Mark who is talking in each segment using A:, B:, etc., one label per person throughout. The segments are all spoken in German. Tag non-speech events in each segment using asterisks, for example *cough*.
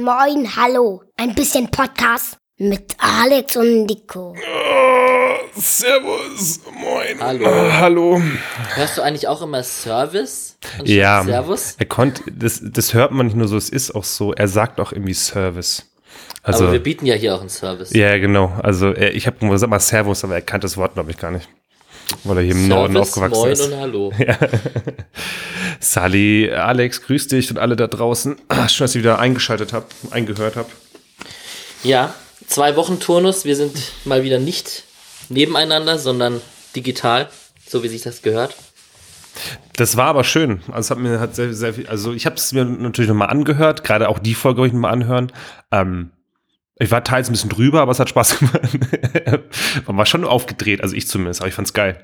A: Moin, hallo. Ein bisschen Podcast mit Alex und Nico.
B: Oh, servus, moin.
C: Hallo.
B: Ah, hallo.
C: Hörst du eigentlich auch immer Service?
B: Ja,
C: Servus?
B: er konnte, das, das hört man nicht nur so, es ist auch so, er sagt auch irgendwie Service. Also,
C: aber wir bieten ja hier auch einen Service.
B: ja, genau. Also, ich habe gesagt mal Servus, aber er kannte das Wort, glaube ich, gar nicht. Weil er hier im Norden
C: Service,
B: aufgewachsen
C: moin
B: ist.
C: und hallo. *laughs*
B: Sally, Alex, grüß dich und alle da draußen. *clears throat* Schön, dass ihr wieder eingeschaltet habt, eingehört habt.
C: Ja, zwei Wochen Turnus. Wir sind mal wieder nicht nebeneinander, sondern digital, so wie sich das gehört.
B: Das war aber schön. Also es hat mir hat sehr, sehr viel, also ich habe es mir natürlich nochmal angehört, gerade auch die Folge wollte ich nochmal anhören. Ähm, ich war teils ein bisschen drüber, aber es hat Spaß *laughs* gemacht. Man war schon aufgedreht, also ich zumindest, aber ich fand's geil.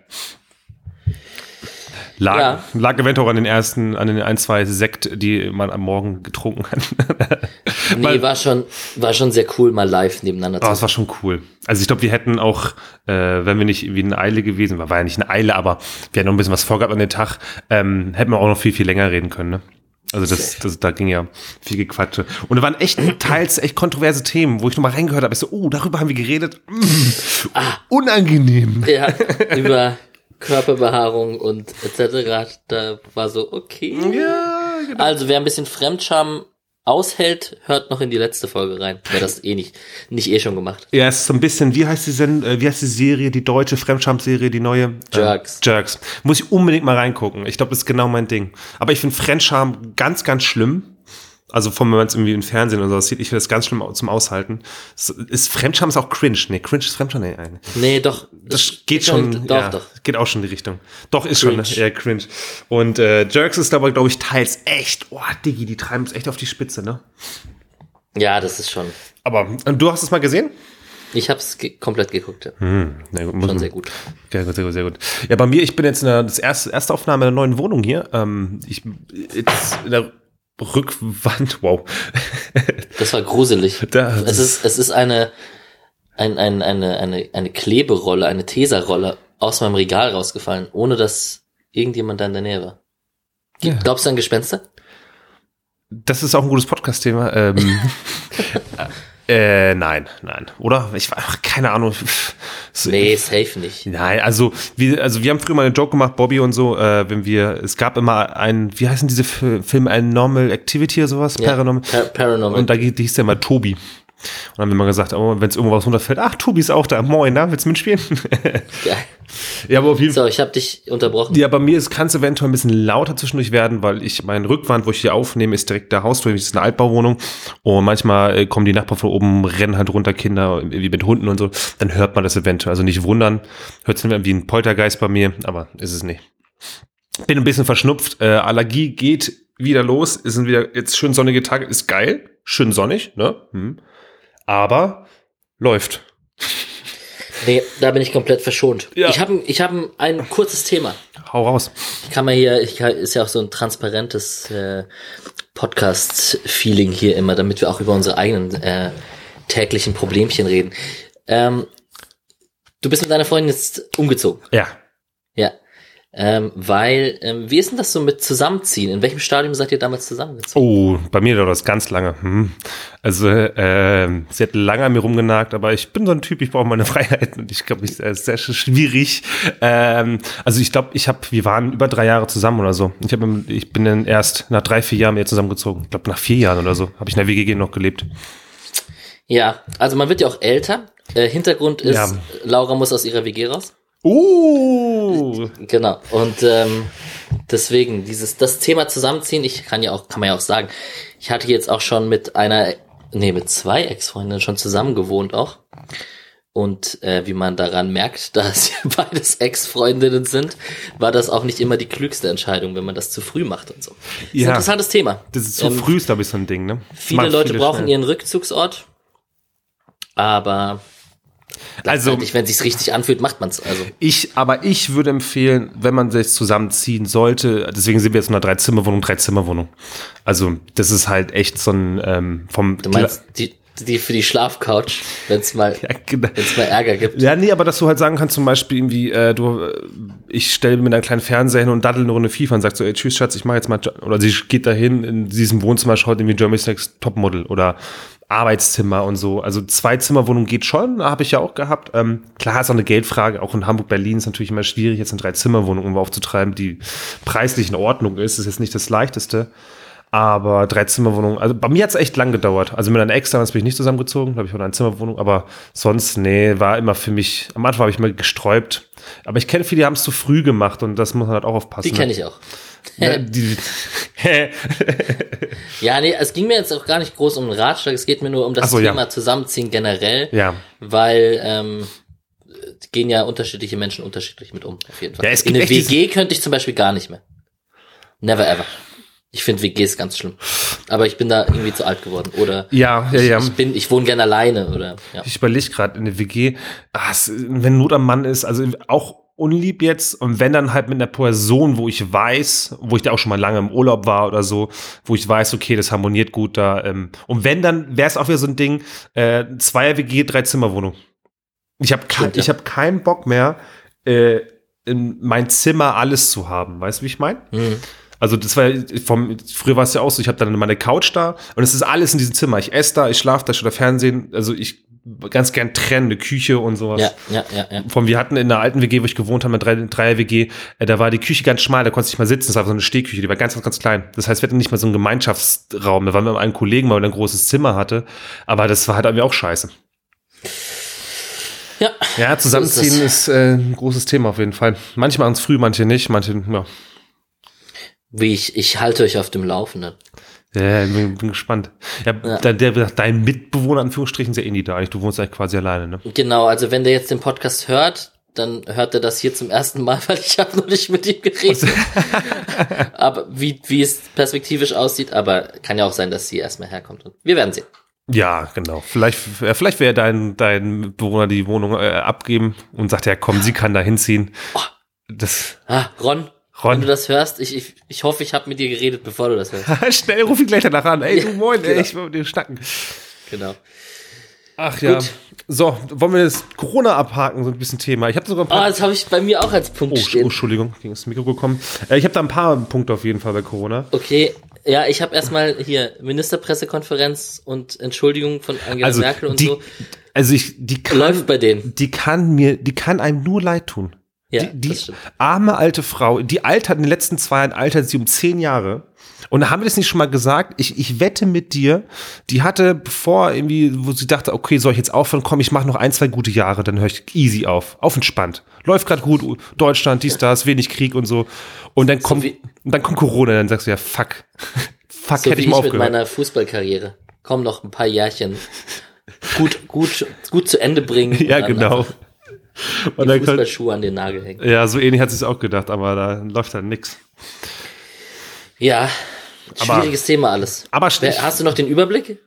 B: Lag,
C: Ja.
B: lag eventuell auch an den ersten, an den ein, zwei Sekt, die man am Morgen getrunken hat.
C: Nee,
B: Weil-
C: war schon, war schon sehr cool, mal live nebeneinander
B: Aber
C: zu
B: es war schon cool. Also ich glaube, wir hätten auch, äh, wenn wir nicht irgendwie in Eile gewesen, war war ja nicht eine Eile, aber wir hätten noch ein bisschen was vorgehabt an den Tag, ähm, hätten wir auch noch viel, viel länger reden können. Ne? Also das, das, da ging ja viel Gequatsche. Und da waren echt *clears throat* teils echt kontroverse Themen, wo ich nochmal reingehört habe. Ich so, oh, darüber haben wir geredet. Mm, unangenehm.
C: Ja, über Körperbehaarung und etc. Da war so, okay.
B: Ja, genau.
C: Also, wer ein bisschen Fremdscham aushält, hört noch in die letzte Folge rein. Wer das eh nicht, nicht eh schon gemacht.
B: Ja, es ist so ein bisschen, wie heißt die Sen äh, wie heißt die Serie, die deutsche Fremdscham-Serie, die neue?
C: Jerks.
B: Äh, Jerks. Muss ich unbedingt mal reingucken. Ich glaube, das ist genau mein Ding. Aber ich finde Fremdscham ganz, ganz schlimm. Also von wenn man es irgendwie im Fernsehen oder so sieht, ich finde das ganz schlimm zum Aushalten. Es Ist Fremdscham ist auch cringe. Nee, cringe ist Fremdscham. Nee, nee.
C: Nee, doch.
B: Das geht schon,
C: Doch,
B: ja,
C: doch.
B: geht auch schon in die Richtung. Doch, ist
C: Cringe.
B: schon eher cringe. Und äh, Jerks ist aber, glaube ich, teils echt, oh, Diggi, die treiben es echt auf die Spitze, ne?
C: Ja, das ist schon.
B: Aber und du hast es mal gesehen?
C: Ich hab's ge komplett geguckt. Ja.
B: Na gut,
C: Schon sehr gut.
B: Sehr gut, sehr gut, sehr gut. Ja, bei mir, ich bin jetzt in der das erste, erste Aufnahme der neuen Wohnung hier. Ähm, ich jetzt in der Rückwand, *laughs* wow.
C: Das war gruselig.
B: Da-
C: es ist, es ist eine, ein, ein, eine, eine, eine Kleberolle, eine Teserrolle aus meinem Regal rausgefallen, ohne dass irgendjemand da in der Nähe war.
B: Ja.
C: Glaubst du an Gespenster?
B: Das ist auch ein gutes Podcast-Thema. Ähm, *laughs* äh, nein, nein. Oder? Ich war ach, keine Ahnung.
C: Nee, safe nicht.
B: Nein, also wir, also wir haben früher mal einen Joke gemacht, Bobby und so, äh, wenn wir, es gab immer ein, wie heißen diese Fi- Filme, ein Normal Activity oder sowas?
C: Ja,
B: Paranormal.
C: Par Paranormal.
B: Und da hieß der mal Tobi. Und dann haben wir mal gesagt, oh, wenn es irgendwo was runterfällt, ach, Tobi ist auch da, moin, na, willst du mitspielen? *laughs*
C: Geil.
B: ja, aber auf jeden Fall.
C: So, ich habe dich unterbrochen.
B: Ja, bei mir kann es eventuell ein bisschen lauter zwischendurch werden, weil ich, mein Rückwand, wo ich hier aufnehme, ist direkt der Hausflur, das ist eine Altbauwohnung. Und manchmal äh, kommen die Nachbarn von oben, rennen halt runter, Kinder, wie mit Hunden und so. Dann hört man das eventuell. Also nicht wundern, hört es wie ein Poltergeist bei mir, aber ist es nicht. Bin ein bisschen verschnupft. Äh, Allergie geht wieder los. Es sind wieder jetzt schön sonnige Tage. Ist geil. Schön sonnig, ne? Hm. Aber läuft.
C: Nee, da bin ich komplett verschont.
B: Ja.
C: Ich habe ich hab ein kurzes Thema.
B: Hau raus.
C: Ich kann mal hier, ich kann, ist ja auch so ein transparentes äh, Podcast-Feeling hier immer, damit wir auch über unsere eigenen äh, täglichen Problemchen reden. Ähm, du bist mit deiner Freundin jetzt umgezogen.
B: Ja.
C: Ja. Ähm, weil, ähm, wie ist denn das so mit Zusammenziehen? In welchem Stadium seid ihr damals zusammengezogen?
B: Oh, bei mir dauert das ganz lange. Hm. Also, ähm, sie hat lange an mir rumgenagt, aber ich bin so ein Typ, ich brauche meine *laughs* Freiheit und ich glaube, ich ist sehr schwierig. Ähm, also ich glaube, ich habe, wir waren über drei Jahre zusammen oder so. Ich, hab, ich bin dann erst nach drei, vier Jahren mit ihr zusammengezogen. Ich glaube, nach vier Jahren oder so habe ich in der WGG noch gelebt.
C: Ja, also man wird ja auch älter. Äh, Hintergrund ist,
B: Ja.
C: Laura muss aus ihrer WG raus.
B: Uh!
C: Genau. Und ähm, deswegen, dieses, das Thema Zusammenziehen, ich kann ja auch, kann man ja auch sagen, ich hatte jetzt auch schon mit einer, nee, mit zwei Ex-Freundinnen schon zusammen gewohnt auch. Und äh, wie man daran merkt, *laughs* dass ja beides Ex-Freundinnen sind, war das auch nicht immer die klügste Entscheidung, wenn man das zu früh macht und so. Das ist ein
B: Ja.
C: interessantes Thema.
B: Das ist so
C: Ähm,
B: früh, ist, glaube ich, so ein Ding, ne?
C: Viele Leute brauchen
B: schnell.
C: ihren Rückzugsort, aber
B: Also,
C: wenn sich's richtig anfühlt, macht man's. Also
B: Ich, aber ich würde empfehlen, wenn man sich zusammenziehen sollte, deswegen sind wir jetzt in einer Drei-Zimmer-Wohnung, Drei-Zimmer-Wohnung. Also, das ist halt echt so ein, ähm, vom,
C: du meinst die, die für die Schlafcouch, wenn's mal, *laughs*
B: ja, genau.
C: wenn's mal Ärger gibt.
B: Ja, nee, aber dass du halt sagen kannst, zum Beispiel irgendwie, äh, du, ich stelle mir einen kleinen Fernseher hin und daddel eine Runde FIFA und sagt so, ey, tschüss Schatz, ich mache jetzt mal, oder sie geht dahin in diesem Wohnzimmer, schaut irgendwie Germany's Next Topmodel oder Arbeitszimmer und so. Also Zwei-Zimmer-Wohnung geht schon, habe ich ja auch gehabt. Ähm, klar ist auch eine Geldfrage, auch in Hamburg, Berlin ist natürlich immer schwierig, jetzt eine Drei-Zimmer-Wohnung aufzutreiben, die preislich in Ordnung ist. Das ist jetzt nicht das Leichteste. Aber Drei-Zimmer-Wohnung, also bei mir hat es echt lang gedauert. Also mit einer extra bin ich nicht zusammengezogen, glaube ich, oder eine Zimmerwohnung, aber sonst, nee, war immer für mich, am Anfang habe ich mal gesträubt. Aber ich kenne viele, die haben es zu früh gemacht und das muss man halt auch aufpassen.
C: Die kenne ich auch. *laughs*
B: Ne, die, *laughs* *laughs*
C: Ja, nee, es ging mir jetzt auch gar nicht groß um den Ratschlag, es geht mir nur um das
B: so, ja.
C: Thema Zusammenziehen generell,
B: ja.
C: weil ähm, gehen ja unterschiedliche Menschen unterschiedlich mit um, auf jeden Fall.
B: Ja, es
C: In eine WG könnte ich zum Beispiel gar nicht mehr. Never ever. Ich finde WGs ganz schlimm. Aber ich bin da irgendwie zu alt geworden. Oder
B: Ja, ja, ja.
C: ich, ich bin, ich wohne gerne alleine oder ja.
B: Ich überlege gerade in der WG, es, wenn Not am Mann ist, also auch unlieb jetzt und wenn dann halt mit einer Person, wo ich weiß, wo ich da auch schon mal lange im Urlaub war oder so, wo ich weiß, okay, das harmoniert gut da. Ähm, und wenn dann wäre es auch wieder so ein Ding, äh, Zweier WG, drei Zimmerwohnung. Ich habe
C: Stimmt, ja.
B: ich habe keinen Bock mehr äh, in mein Zimmer alles zu haben, weißt du, wie ich meine?
C: Mhm.
B: Also das war vom früher war es ja auch so, ich habe dann meine Couch da und es ist alles in diesem Zimmer. Ich esse da, ich schlafe da, ich schaue da Fernsehen. Also ich ganz gern trennen, eine Küche und sowas.
C: Ja, ja, ja, ja.
B: Vom, wir hatten in der alten WG, wo ich gewohnt habe, eine drei, Dreier WG, äh, da war die Küche ganz schmal, da konntest du nicht mal sitzen, das war so eine Stehküche, die war ganz, ganz, ganz klein. Das heißt, wir hatten nicht mal so einen Gemeinschaftsraum. Da waren wir mit einem Kollegen, weil er ein großes Zimmer hatte. Aber das war halt irgendwie auch scheiße.
C: Ja,
B: Ja, zusammenziehen
C: So
B: ist, äh, ein großes Thema auf jeden Fall. Manche machen es früh, manche nicht, manche, ja.
C: Wie ich, ich halte euch auf dem Laufenden.
B: Ja, bin, bin gespannt. Ja,
C: Ja.
B: Da, der, dein Mitbewohner, Anführungsstrichen, ist ja eh nie da. eigentlich. Du wohnst eigentlich quasi alleine, ne?
C: Genau, also wenn der jetzt den Podcast hört, dann hört er das hier zum ersten Mal, *laughs* weil ich habe noch nicht mit ihm geredet. *laughs* aber wie, wie es perspektivisch aussieht, aber kann ja auch sein, dass sie erstmal herkommt. Und wir werden sehen.
B: Ja, genau. Vielleicht, äh, vielleicht wäre dein, dein Bewohner die Wohnung äh, abgeben und sagt, ja komm, sie kann da hinziehen. Das,
C: Ah, Ron,
B: Ron.
C: wenn du das hörst, ich, ich, ich hoffe, ich habe mit dir geredet, bevor du das hörst. *laughs*
B: Schnell, ruf ihn gleich danach an. Ey, du moin, ey,
C: genau.
B: ich will mit dir schnacken.
C: Genau.
B: Ach ja.
C: Gut.
B: So, wollen wir das Corona abhaken, so ein bisschen Thema. Ich habe sogar ein
C: Ah,
B: paar.
C: das habe ich bei mir auch als Punkt
B: oh, oh,
C: stehen.
B: Entschuldigung, gegen das Mikro gekommen. Äh, ich habe da ein paar Punkte auf jeden Fall bei Corona.
C: Okay, ja, ich habe erstmal hier Ministerpressekonferenz und Entschuldigung von Angela
B: Also
C: Merkel und
B: die,
C: so.
B: also ich, die kann,
C: Läuft bei denen.
B: die kann mir, die kann einem nur leid tun.
C: Ja,
B: die die arme alte Frau, die altert in den letzten zwei Jahren altert sie um zehn Jahre. Und da haben wir das nicht schon mal gesagt. Ich, ich wette mit dir, die hatte, bevor irgendwie, wo sie dachte, okay, soll ich jetzt aufhören, komm, ich mache noch ein, zwei gute Jahre, dann höre ich easy auf. Auf entspannt. Läuft gerade gut, Deutschland, dies, das, wenig Krieg und so. Und dann kommt,
C: wie-
B: und dann kommt Corona, dann sagst du ja, fuck. fuck,
C: So
B: hätte ich mal
C: ich mit
B: aufgehört.
C: meiner Fußballkarriere. Komm noch ein paar Jährchen. Gut, gut, gut zu Ende bringen. *laughs*
B: Ja, genau.
C: einfach
B: Und
C: Die Fußballschuhe an den Nagel hängen.
B: ja, so ähnlich hat sie es auch gedacht, aber da läuft dann nix.
C: Ja,
B: Aber-
C: schwieriges Thema alles.
B: Aber
C: Wer- Hast du noch den Überblick?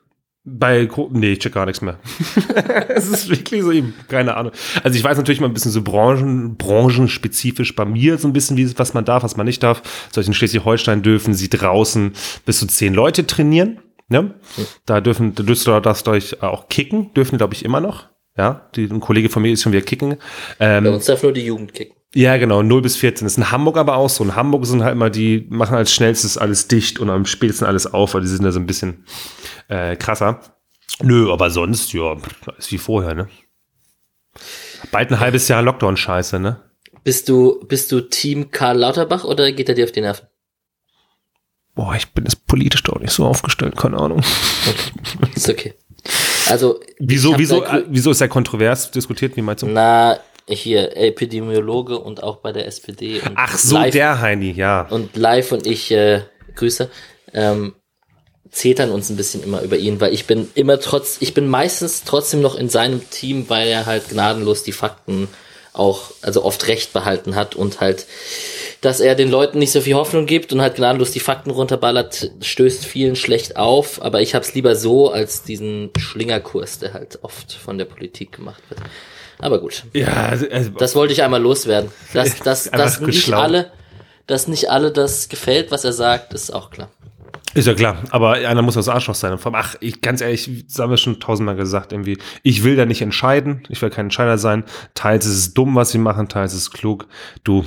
B: Bei nee, ich check gar nichts mehr. *laughs* es ist wirklich so eben, keine Ahnung. Also ich weiß natürlich mal ein bisschen so branchen, branchenspezifisch bei mir so ein bisschen, wie, was man darf, was man nicht darf. Beispiel in Schleswig-Holstein dürfen sie draußen bis zu zehn Leute trainieren. Ne? Da dürfen, da dürft ihr das euch auch kicken, dürfen glaube ich immer noch. Ja, die, ein Kollege von mir ist schon wieder kicken. Ähm,
C: Bei uns darf nur die Jugend kicken.
B: ja, genau, 0 bis 14. Das ist in Hamburg aber auch so. In Hamburg sind halt immer die, machen als schnellstes alles dicht und am spätesten alles auf, weil die sind da so ein bisschen äh, krasser. Nö, aber sonst, ja, ist wie vorher, ne? Bald ein halbes Jahr Lockdown-Scheiße, ne?
C: Bist du, bist du Team Karl Lauterbach oder geht er dir auf die Nerven?
B: Boah, ich bin jetzt politisch doch nicht so aufgestellt, keine Ahnung.
C: Ist okay. Also,
B: Wieso, wieso,
C: da
B: äh, wieso ist er kontrovers diskutiert? Wie meinst du?
C: Na, hier, Epidemiologe und auch bei der SPD. Und
B: Ach so,
C: live,
B: der Heini, ja.
C: Und live und ich, äh, Grüße, ähm, zetern uns ein bisschen immer über ihn, weil ich bin immer trotz, ich bin meistens trotzdem noch in seinem Team, weil er halt gnadenlos die Fakten auch, also oft recht behalten hat und halt, dass er den Leuten nicht so viel Hoffnung gibt und halt gnadenlos die Fakten runterballert, stößt vielen schlecht auf, aber ich hab's lieber so als diesen Schlingerkurs, der halt oft von der Politik gemacht wird. Aber gut.
B: Ja, also, also,
C: Das wollte ich einmal loswerden. Dass, *laughs* dass, dass nicht
B: schlau.
C: alle, dass nicht alle das gefällt, was er sagt, ist auch klar.
B: Ist ja klar, aber einer muss das Arschloch sein. Ach, ich, ganz ehrlich, das haben wir schon tausendmal gesagt, irgendwie, ich will da nicht entscheiden, ich will kein Entscheider sein. Teils ist es dumm, was sie machen, teils ist es klug. Du,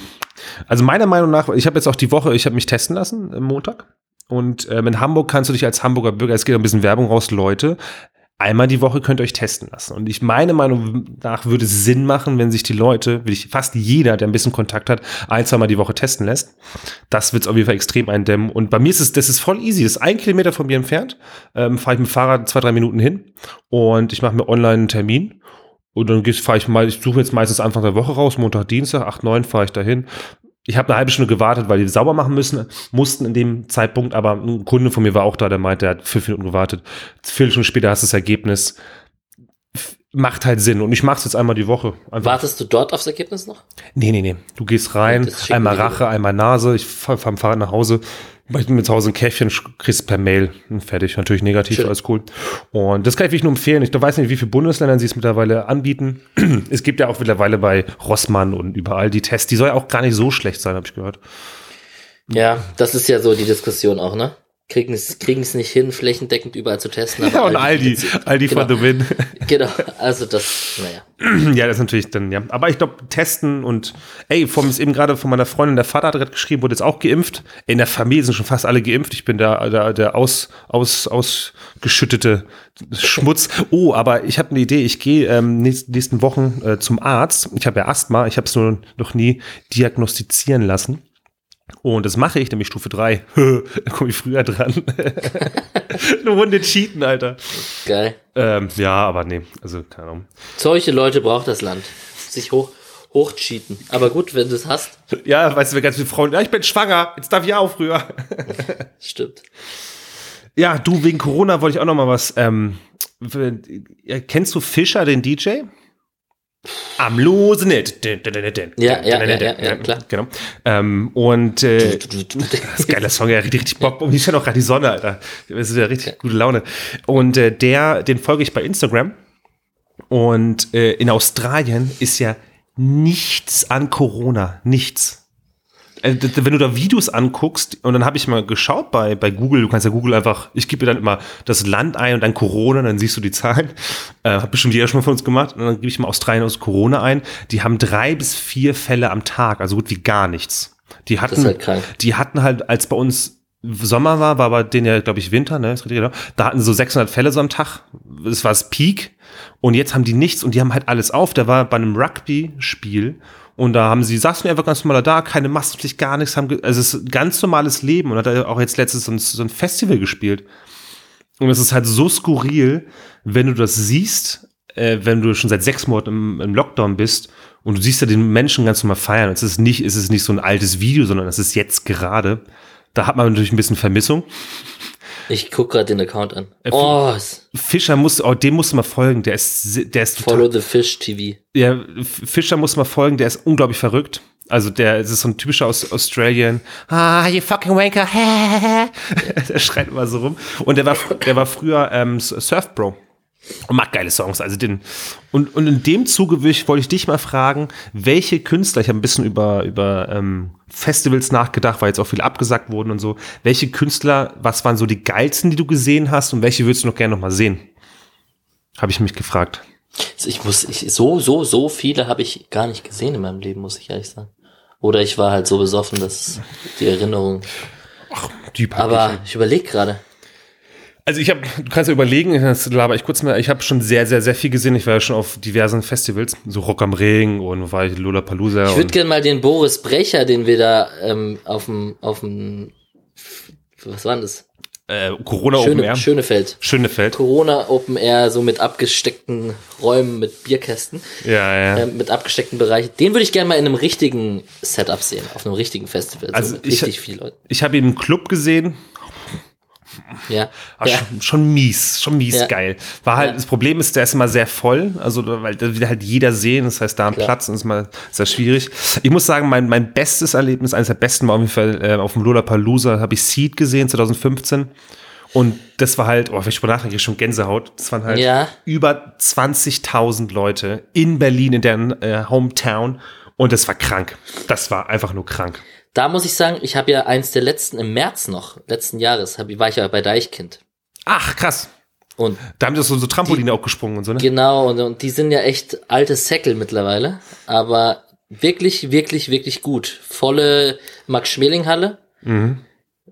B: also meiner Meinung nach, ich habe jetzt auch die Woche, ich habe mich testen lassen am Montag. Und ähm, in Hamburg kannst du dich als Hamburger Bürger, es geht ein bisschen Werbung raus, Leute, einmal die Woche könnt ihr euch testen lassen. Und ich meine Meinung nach würde es Sinn machen, wenn sich die Leute, wie ich, fast jeder, der ein bisschen Kontakt hat, ein, zweimal die Woche testen lässt. Das wird es auf jeden Fall extrem eindämmen. Und bei mir ist es, das ist voll easy. Das ist ein Kilometer von mir entfernt. Ähm, fahre ich mit dem Fahrrad zwei, drei Minuten hin und ich mache mir online einen Termin. Und dann fahre ich mal, ich suche jetzt meistens Anfang der Woche raus, Montag, Dienstag, 8, 9 fahre ich dahin ich habe eine halbe Stunde gewartet, weil die sauber machen müssen, mussten in dem Zeitpunkt, aber ein Kunde von mir war auch da, der meinte, er hat fünf Minuten gewartet. Vier Stunden später hast du das Ergebnis. Macht halt Sinn. Und ich mache es jetzt einmal die Woche.
C: Einfach. Wartest du dort aufs Ergebnis noch?
B: Nee, nee, nee. Du gehst rein, einmal Rache, einmal Nase, ich fahre fahr Fahrrad nach Hause, ich zu Hause ein Käffchen, kriegst per Mail. Fertig. Natürlich negativ, Schön. alles cool. Und das kann ich wirklich nur empfehlen. Ich weiß nicht, wie viele Bundesländer sie es mittlerweile anbieten. *clears throat* es gibt ja auch mittlerweile bei Rossmann und überall die Tests. Die soll ja auch gar nicht so schlecht sein, habe ich gehört.
C: Ja, das ist ja so die Diskussion auch, ne? Kriegen es kriegen es nicht hin, flächendeckend überall zu testen.
B: ja, und Aldi, Aldi genau. for the win. *laughs*
C: genau, also das, naja. *clears throat*
B: ja, das ist natürlich dann, ja. Aber ich glaube, testen und, ey, vom, ist eben gerade von meiner Freundin, der Vater hat gerade geschrieben, wurde jetzt auch geimpft. In der Familie sind schon fast alle geimpft. Ich bin da der, der aus, aus, ausgeschüttete Schmutz. Oh, aber ich habe eine Idee. Ich gehe ähm, nächsten, nächsten Wochen äh, zum Arzt. Ich habe ja Asthma. Ich habe es nur noch nie diagnostizieren lassen. Und das mache ich, nämlich Stufe 3. *laughs* da komme ich früher dran. *laughs* Eine Runde cheaten, Alter.
C: Geil.
B: Ähm, ja, aber nee, also keine Ahnung.
C: Solche Leute braucht das Land. Sich hoch, hochcheaten. Aber gut, wenn du es hast.
B: Ja, weißt du, ganz viele Frauen, ja, ich bin schwanger, jetzt darf ich auch früher. *laughs*
C: Stimmt.
B: Ja, du, wegen Corona wollte ich auch noch mal was. Ähm, kennst du Fischer, den DJ? Am losen Net.
C: Ja, ja, ja, ja, ja, klar.
B: Genau. Ähm, und äh, *laughs* das ist geiler Song, ja, richtig, richtig Bock. Und hier scheint auch gerade die Sonne, Alter. Das ist ja richtig gute Laune. Und äh, der, den folge ich bei Instagram. Und äh, in Australien ist ja nichts an Corona. Nichts. Äh, wenn du da Videos anguckst, und dann habe ich mal geschaut bei, bei Google, du kannst ja Google einfach, ich gebe dann immer das Land ein und dann Corona, dann siehst du die Zahlen. *laughs* Äh, hat bestimmt jeder schon mal von uns gemacht. Und dann gebe ich mal Australien aus Corona ein. Die haben drei bis vier Fälle am Tag, also gut wie gar nichts. Die hatten, halt die hatten halt, als bei uns Sommer war, war bei denen ja, glaube ich, Winter, ne? Ist richtig, genau. Da hatten sie so 600 Fälle so am Tag. Das war das Peak. Und jetzt haben die nichts und die haben halt alles auf. Der war bei einem Rugby-Spiel und da haben sie, saßen einfach ganz normal da, keine Maskenpflicht, gar nichts, haben, also es ist ganz normales Leben und hat auch jetzt letztens so ein, so ein Festival gespielt. Und es ist halt so skurril, wenn du das siehst, äh, wenn du schon seit sechs Monaten im, im, Lockdown bist und du siehst ja den Menschen ganz normal feiern. Es ist nicht, es ist nicht so ein altes Video, sondern es ist jetzt gerade. Da hat man natürlich ein bisschen Vermissung.
C: Ich guck gerade den Account an.
B: Äh, oh, Fischer muss, oh, dem musst du mal folgen. Der ist, der ist
C: total, Follow the Fish TV.
B: Ja, Fischer muss mal folgen. Der ist unglaublich verrückt. Also der das ist so ein typischer aus Australien. Ah, you fucking wanker. *laughs* der schreit immer so rum. Und der war, der war früher ähm, Surf Bro. Und macht geile Songs. Also den, und, und in dem Zuge wollte ich dich mal fragen, welche Künstler, ich habe ein bisschen über, über ähm, Festivals nachgedacht, weil jetzt auch viel abgesagt wurden und so. Welche Künstler, was waren so die geilsten, die du gesehen hast und welche würdest du noch gerne noch mal sehen? Habe ich mich gefragt.
C: Also ich muss, ich, so, so, so viele habe ich gar nicht gesehen in meinem Leben, muss ich ehrlich sagen. Oder ich war halt so besoffen, dass die Erinnerung. Ach, die Aber ich überlege gerade.
B: Also ich habe, du kannst ja überlegen, das laber ich kurz mal, ich habe schon sehr, sehr, sehr viel gesehen. Ich war ja schon auf diversen Festivals, so Rock am Ring und war ich Lollapalooza.
C: Ich würde gerne mal den Boris Brecher, den wir da ähm, auf dem, auf dem, was war denn das?
B: Äh, Corona
C: Schöne,
B: Open Air.
C: Schönefeld.
B: Schönefeld.
C: Corona Open Air, so mit abgesteckten Räumen mit Bierkästen.
B: Ja, ja.
C: Äh, mit abgesteckten Bereichen. Den würde ich gerne mal in einem richtigen Setup sehen, auf einem richtigen Festival.
B: Also so
C: mit
B: ich,
C: richtig viel Leuten.
B: Ich habe ihn im Club gesehen,
C: ja.
B: War ja. Schon, schon, mies, schon mies ja. geil. War halt, ja. das Problem ist, der ist immer sehr voll, also weil da will halt jeder sehen, das heißt, da am Platz ist mal sehr schwierig. Ich muss sagen, mein, mein bestes Erlebnis, eines der besten war auf jeden Fall äh, auf dem Lollapalooza, habe ich Seed gesehen, 2015. Und das war halt, oh, wenn ich drüber nachdenke, schon Gänsehaut. Das waren halt
C: ja.
B: über 20.000 Leute in Berlin, in deren äh, Hometown. Und das war krank. Das war einfach nur krank.
C: Da muss ich sagen, ich habe ja eins der letzten im März noch, letzten Jahres, hab, war ich ja bei Deichkind.
B: Ach, krass.
C: Und
B: Da haben die so, so Trampoline auch gesprungen und so, ne?
C: genau, und, und die sind ja echt alte Säckel mittlerweile, aber wirklich, wirklich, wirklich gut. Volle Max-Schmeling-Halle,
B: Mhm.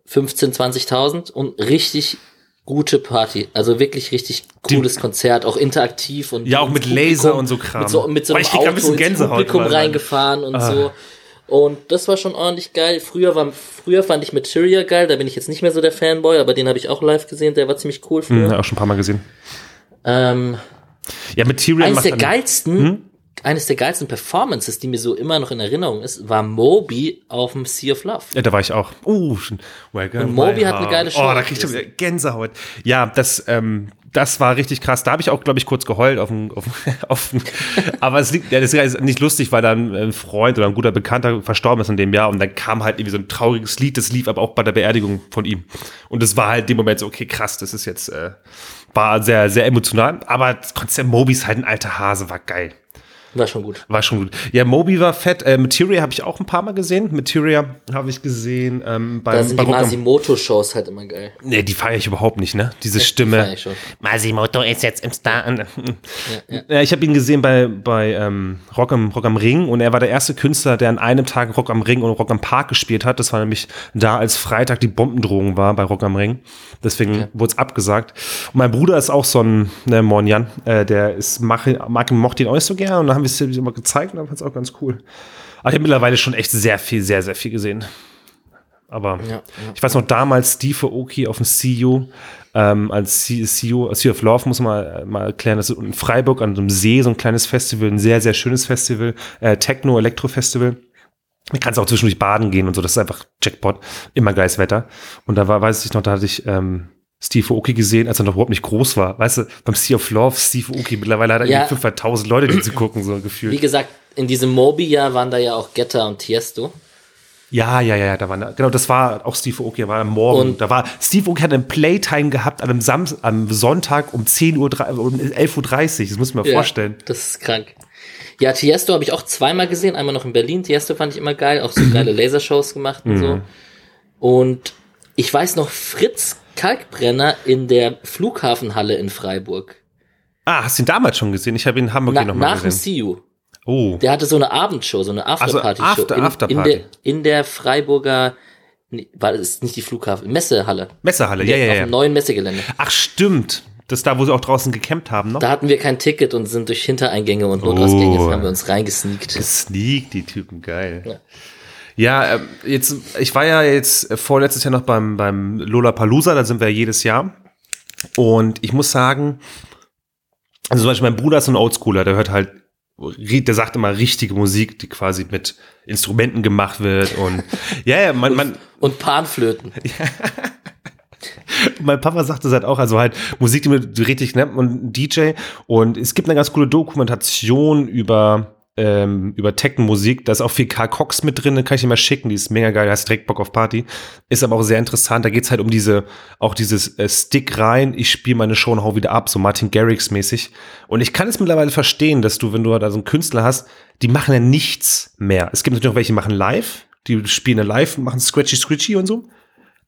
C: 15, 20.000 und richtig gute Party. Also wirklich richtig cooles Konzert, auch interaktiv und
B: Ja, auch mit
C: Publikum,
B: Laser und so Kram.
C: Mit so, mit so
B: Boah,
C: einem
B: ich krieg grad
C: Auto
B: ein bisschen
C: ins
B: Gänsehaut,
C: Publikum reingefahren und
B: Ah.
C: so. Und das war schon ordentlich geil. Früher war, früher fand ich Materia geil, da bin ich jetzt nicht mehr so der Fanboy, aber den habe ich auch live gesehen, der war ziemlich cool früher.
B: Mhm, auch schon ein paar Mal gesehen.
C: Ähm,
B: Ja, Material
C: eines der geilsten,
B: Hm?
C: eines der geilsten Performances, die mir so immer noch in Erinnerung ist, war Moby auf dem Sea of Love.
B: Ja, da war ich auch. Uh, schon. Welcome
C: Und Moby hat eine geile Show
B: Oh, da krieg ich schon Gänsehaut. Ja, das, ähm, das war richtig krass. Da habe ich auch, glaube ich, kurz geheult auf dem, auf, *laughs* auf aber es liegt, ja, das ist nicht lustig, weil dann ein Freund oder ein guter Bekannter verstorben ist in dem Jahr und dann kam halt irgendwie so ein trauriges Lied, das lief aber auch bei der Beerdigung von ihm. Und es war halt in dem Moment so, okay, krass, das ist jetzt, äh, war sehr, sehr emotional, aber das Konzert Moby ist halt ein alter Hase, war geil.
C: War schon gut.
B: War schon gut. Ja, Moby war fett. Äh, Materia habe ich auch ein paar Mal gesehen. Materia habe ich gesehen ähm, beim
C: Da sind
B: bei
C: die Masimoto-Shows halt immer geil.
B: Nee, die feiere ich überhaupt nicht, ne? Diese
C: feier
B: Stimme.
C: ich schon.
B: Masimoto ist jetzt im Star.
C: Ja, ja.
B: Ja, ich habe ihn gesehen bei, bei ähm, Rock, am, Rock am Ring und er war der erste Künstler, der an einem Tag Rock am Ring und Rock am Park gespielt hat. Das war nämlich da, als Freitag die Bombendrohung war bei Rock am Ring. Deswegen wurde es abgesagt. Und mein Bruder ist auch so ein ne, Monjan, äh, der ist, mag, mag, mochte ihn auch nicht so gern und dann haben wir es immer gezeigt und dann fand es auch ganz cool. Aber ich habe mittlerweile schon echt sehr viel, sehr, sehr viel gesehen. Aber
C: Ja, ja.
B: ich weiß noch damals Steve Aoki auf dem CU, ähm, als CU, Sea of Love muss man mal, mal erklären, das ist in Freiburg an so einem See, so ein kleines Festival, ein sehr, sehr schönes Festival, äh, Techno, Elektro-Festival. Du kannst auch zwischendurch baden gehen und so, das ist einfach Jackpot, immer geiles Wetter. Und da war, weiß ich noch, da hatte ich ähm, Steve Aoki gesehen, als er noch überhaupt nicht groß war. Weißt du, beim Sea of Love, Steve Aoki, mittlerweile hat er
C: Ja.
B: irgendwie 500.000 Leute, die zu gucken, so
C: Wie
B: gefühlt.
C: gesagt, in diesem Moby-Jahr waren da ja auch Getter und Tiesto.
B: Ja, ja, ja, da war, genau, das war auch Steve Aoki, war am Morgen.
C: Und-
B: da war, Steve Aoki hat ein Playtime gehabt an einem Samstag, am Sonntag um 10 Uhr, um 11.30 Uhr, das muss ich mir
C: Ja,
B: vorstellen.
C: Das ist krank. Ja, Tiesto habe ich auch zweimal gesehen, einmal noch in Berlin. Tiesto fand ich immer geil, auch so *clears throat* geile Lasershows gemacht und so. Und ich weiß noch, Fritz Kalkbrenner in der Flughafenhalle in Freiburg.
B: Ah, hast du ihn damals schon gesehen? Ich habe ihn in Hamburg
C: Na,
B: hier nochmal
C: nach dem
B: gesehen.
C: CU.
B: Oh.
C: Der hatte so eine Abendshow, so eine Afterparty-Show.
B: After-
C: in,
B: Afterparty.
C: In der, in der Freiburger, nee, war das nicht die Flughafen, Messehalle.
B: Messehalle, ja,
C: auf
B: ja, ja.
C: dem neuen Messegelände.
B: Ach, stimmt. Das ist da, wo sie auch draußen gecampt haben, noch?
C: Da hatten wir kein Ticket und sind durch Hintereingänge und Notausgänge,
B: Oh.
C: haben wir uns reingesneakt.
B: Sneak, die Typen, geil.
C: Ja.
B: Ja, ähm, jetzt, ich war ja jetzt äh, vorletztes Jahr noch beim, beim Lollapalooza, da sind wir jedes Jahr. Und ich muss sagen, also zum Beispiel mein Bruder ist ein Oldschooler, der hört halt, der sagt immer richtige Musik, die quasi mit Instrumenten gemacht wird und *laughs* ja, ja, man, man,
C: Und Panflöten. *laughs*
B: mein Papa sagte es halt auch, also halt Musik, die mir richtig, ne, und DJ. Und es gibt eine ganz coole Dokumentation über, ähm, über Techno-Musik. Da ist auch viel Karl Cox mit drin, kann ich dir mal schicken, die ist mega geil, hast direkt Bock auf Party. Ist aber auch sehr interessant, da geht's halt um diese, auch dieses äh, Stick rein, ich spiele meine Show und hau wieder ab, so Martin Garrix mäßig. Und ich kann es mittlerweile verstehen, dass du, wenn du da so einen Künstler hast, die machen ja nichts mehr. Es gibt natürlich auch welche, die machen live, die spielen live, machen Scratchy Scritchy und so.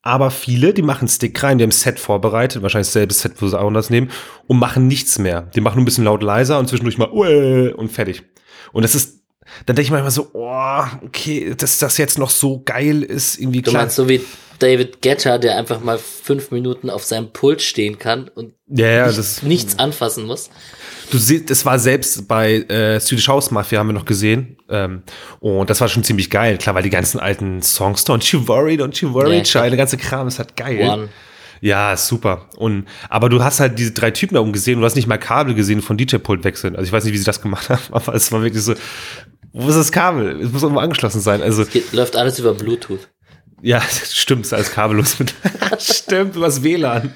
B: Aber viele, die machen Stick rein, die haben Set vorbereitet, wahrscheinlich dasselbe Set, wo sie auch das nehmen, und machen nichts mehr. Die machen nur ein bisschen laut leiser und zwischendurch mal Uäh, und fertig. Und das ist, dann denke ich manchmal so, oh, okay, dass das jetzt noch so geil ist, irgendwie
C: Du
B: klar.
C: meinst so wie David Guetta, der einfach mal fünf Minuten auf seinem Pult stehen kann und
B: Ja, ja,
C: nichts,
B: das,
C: nichts anfassen muss.
B: du siehst, das war selbst bei äh, Swedish House Mafia haben wir noch gesehen. Ähm, und das war schon ziemlich geil. Klar, weil die ganzen alten Songs, Don't You Worry, Don't You Worry,
C: Ja,
B: Child, der ganze Kram ist halt geil.
C: One.
B: Ja, super. Und, aber du hast halt diese drei Typen da oben gesehen, du hast nicht mal Kabel gesehen von DJ-Pult wechseln. Also ich weiß nicht, wie sie das gemacht *laughs* haben, aber es war wirklich so, wo ist das Kabel? Es muss irgendwo angeschlossen sein. Also,
C: Geht, läuft alles über Bluetooth.
B: Ja, *laughs* stimmt, ist alles kabellos mit. *laughs* stimmt, übers WLAN.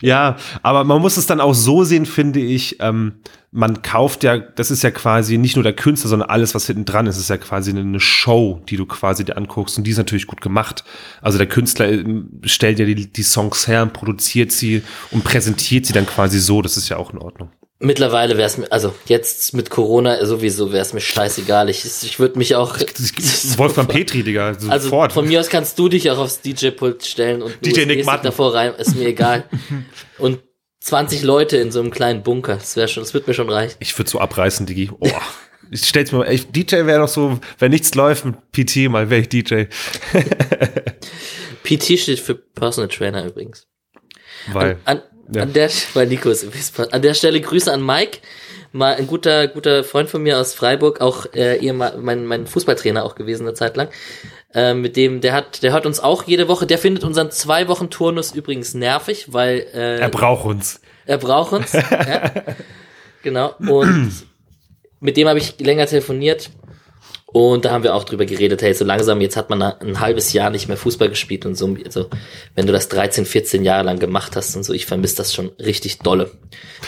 B: Ja, aber man muss es dann auch so sehen, finde ich, ähm, man kauft ja, das ist ja quasi nicht nur der Künstler, sondern alles, was hinten dran ist, ist ja quasi eine Show, die du quasi dir anguckst und die ist natürlich gut gemacht. Also der Künstler ähm, stellt ja die, die Songs her und produziert sie und präsentiert sie dann quasi so, das ist ja auch in Ordnung.
C: Mittlerweile wäre es mir, also jetzt mit Corona sowieso wäre es mir scheißegal. Ich, ich würde mich auch.
B: Wolfgang *laughs* Petri, Digga,
C: Also
B: sofort.
C: von mir aus kannst du dich auch aufs DJ-Pult stellen und
B: DJ Nick
C: davor rein, ist mir egal. *laughs* und 20 Leute in so einem kleinen Bunker, das wäre schon, das wird mir schon reichen.
B: ich würde so abreißen, Digi. Oh. Ich stell's mir mal, ich, DJ wäre doch so, wenn nichts läuft mit PT, mal wäre ich DJ. *laughs*
C: PT steht für Personal Trainer übrigens.
B: Weil,
C: An,
B: Ja.
C: an der, weil Nico ist an der Stelle Grüße an Mike, mal ein guter, guter Freund von mir aus Freiburg, auch äh, ihr mein, mein Fußballtrainer auch gewesen eine Zeit lang. Äh, mit dem, der hat, der hört uns auch jede Woche. Der findet unseren zwei Wochen Turnus übrigens nervig, weil äh,
B: er braucht uns.
C: er braucht uns. *laughs* ja. Genau. Und mit dem habe ich länger telefoniert. Und da haben wir auch drüber geredet, hey, so langsam, jetzt hat man ein halbes Jahr nicht mehr Fußball gespielt und so. Also, wenn du das 13, 14 Jahre lang gemacht hast und so, ich vermisse das schon richtig dolle.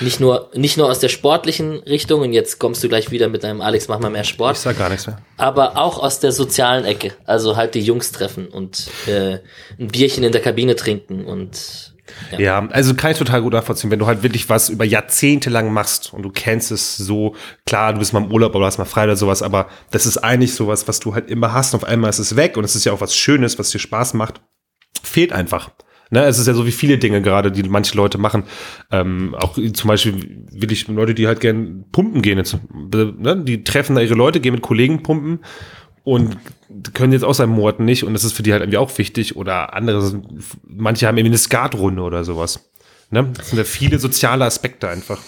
C: Nicht nur, nicht nur aus der sportlichen Richtung, und jetzt kommst du gleich wieder mit deinem Alex, mach mal mehr
B: Ich
C: Sport,
B: sag gar nichts mehr.
C: aber auch aus der sozialen Ecke. Also halt die Jungs treffen und äh, ein Bierchen in der Kabine trinken und Ja.
B: Also kann ich total gut nachvollziehen, wenn du halt wirklich was über Jahrzehnte lang machst und du kennst es so, klar, du bist mal im Urlaub oder hast mal frei oder sowas, aber das ist eigentlich sowas, was du halt immer hast und auf einmal ist es weg und es ist ja auch was Schönes, was dir Spaß macht. Fehlt einfach. Ne, es ist ja so wie viele Dinge gerade, die manche Leute machen. Ähm, auch zum Beispiel will ich Leute, die halt gern pumpen gehen. Jetzt, ne, die treffen da ihre Leute, gehen mit Kollegen pumpen und können jetzt auch seit Monaten nicht und das ist für die halt irgendwie auch wichtig oder andere, manche haben irgendwie eine Skatrunde oder sowas. Ne? Das sind ja viele soziale Aspekte einfach.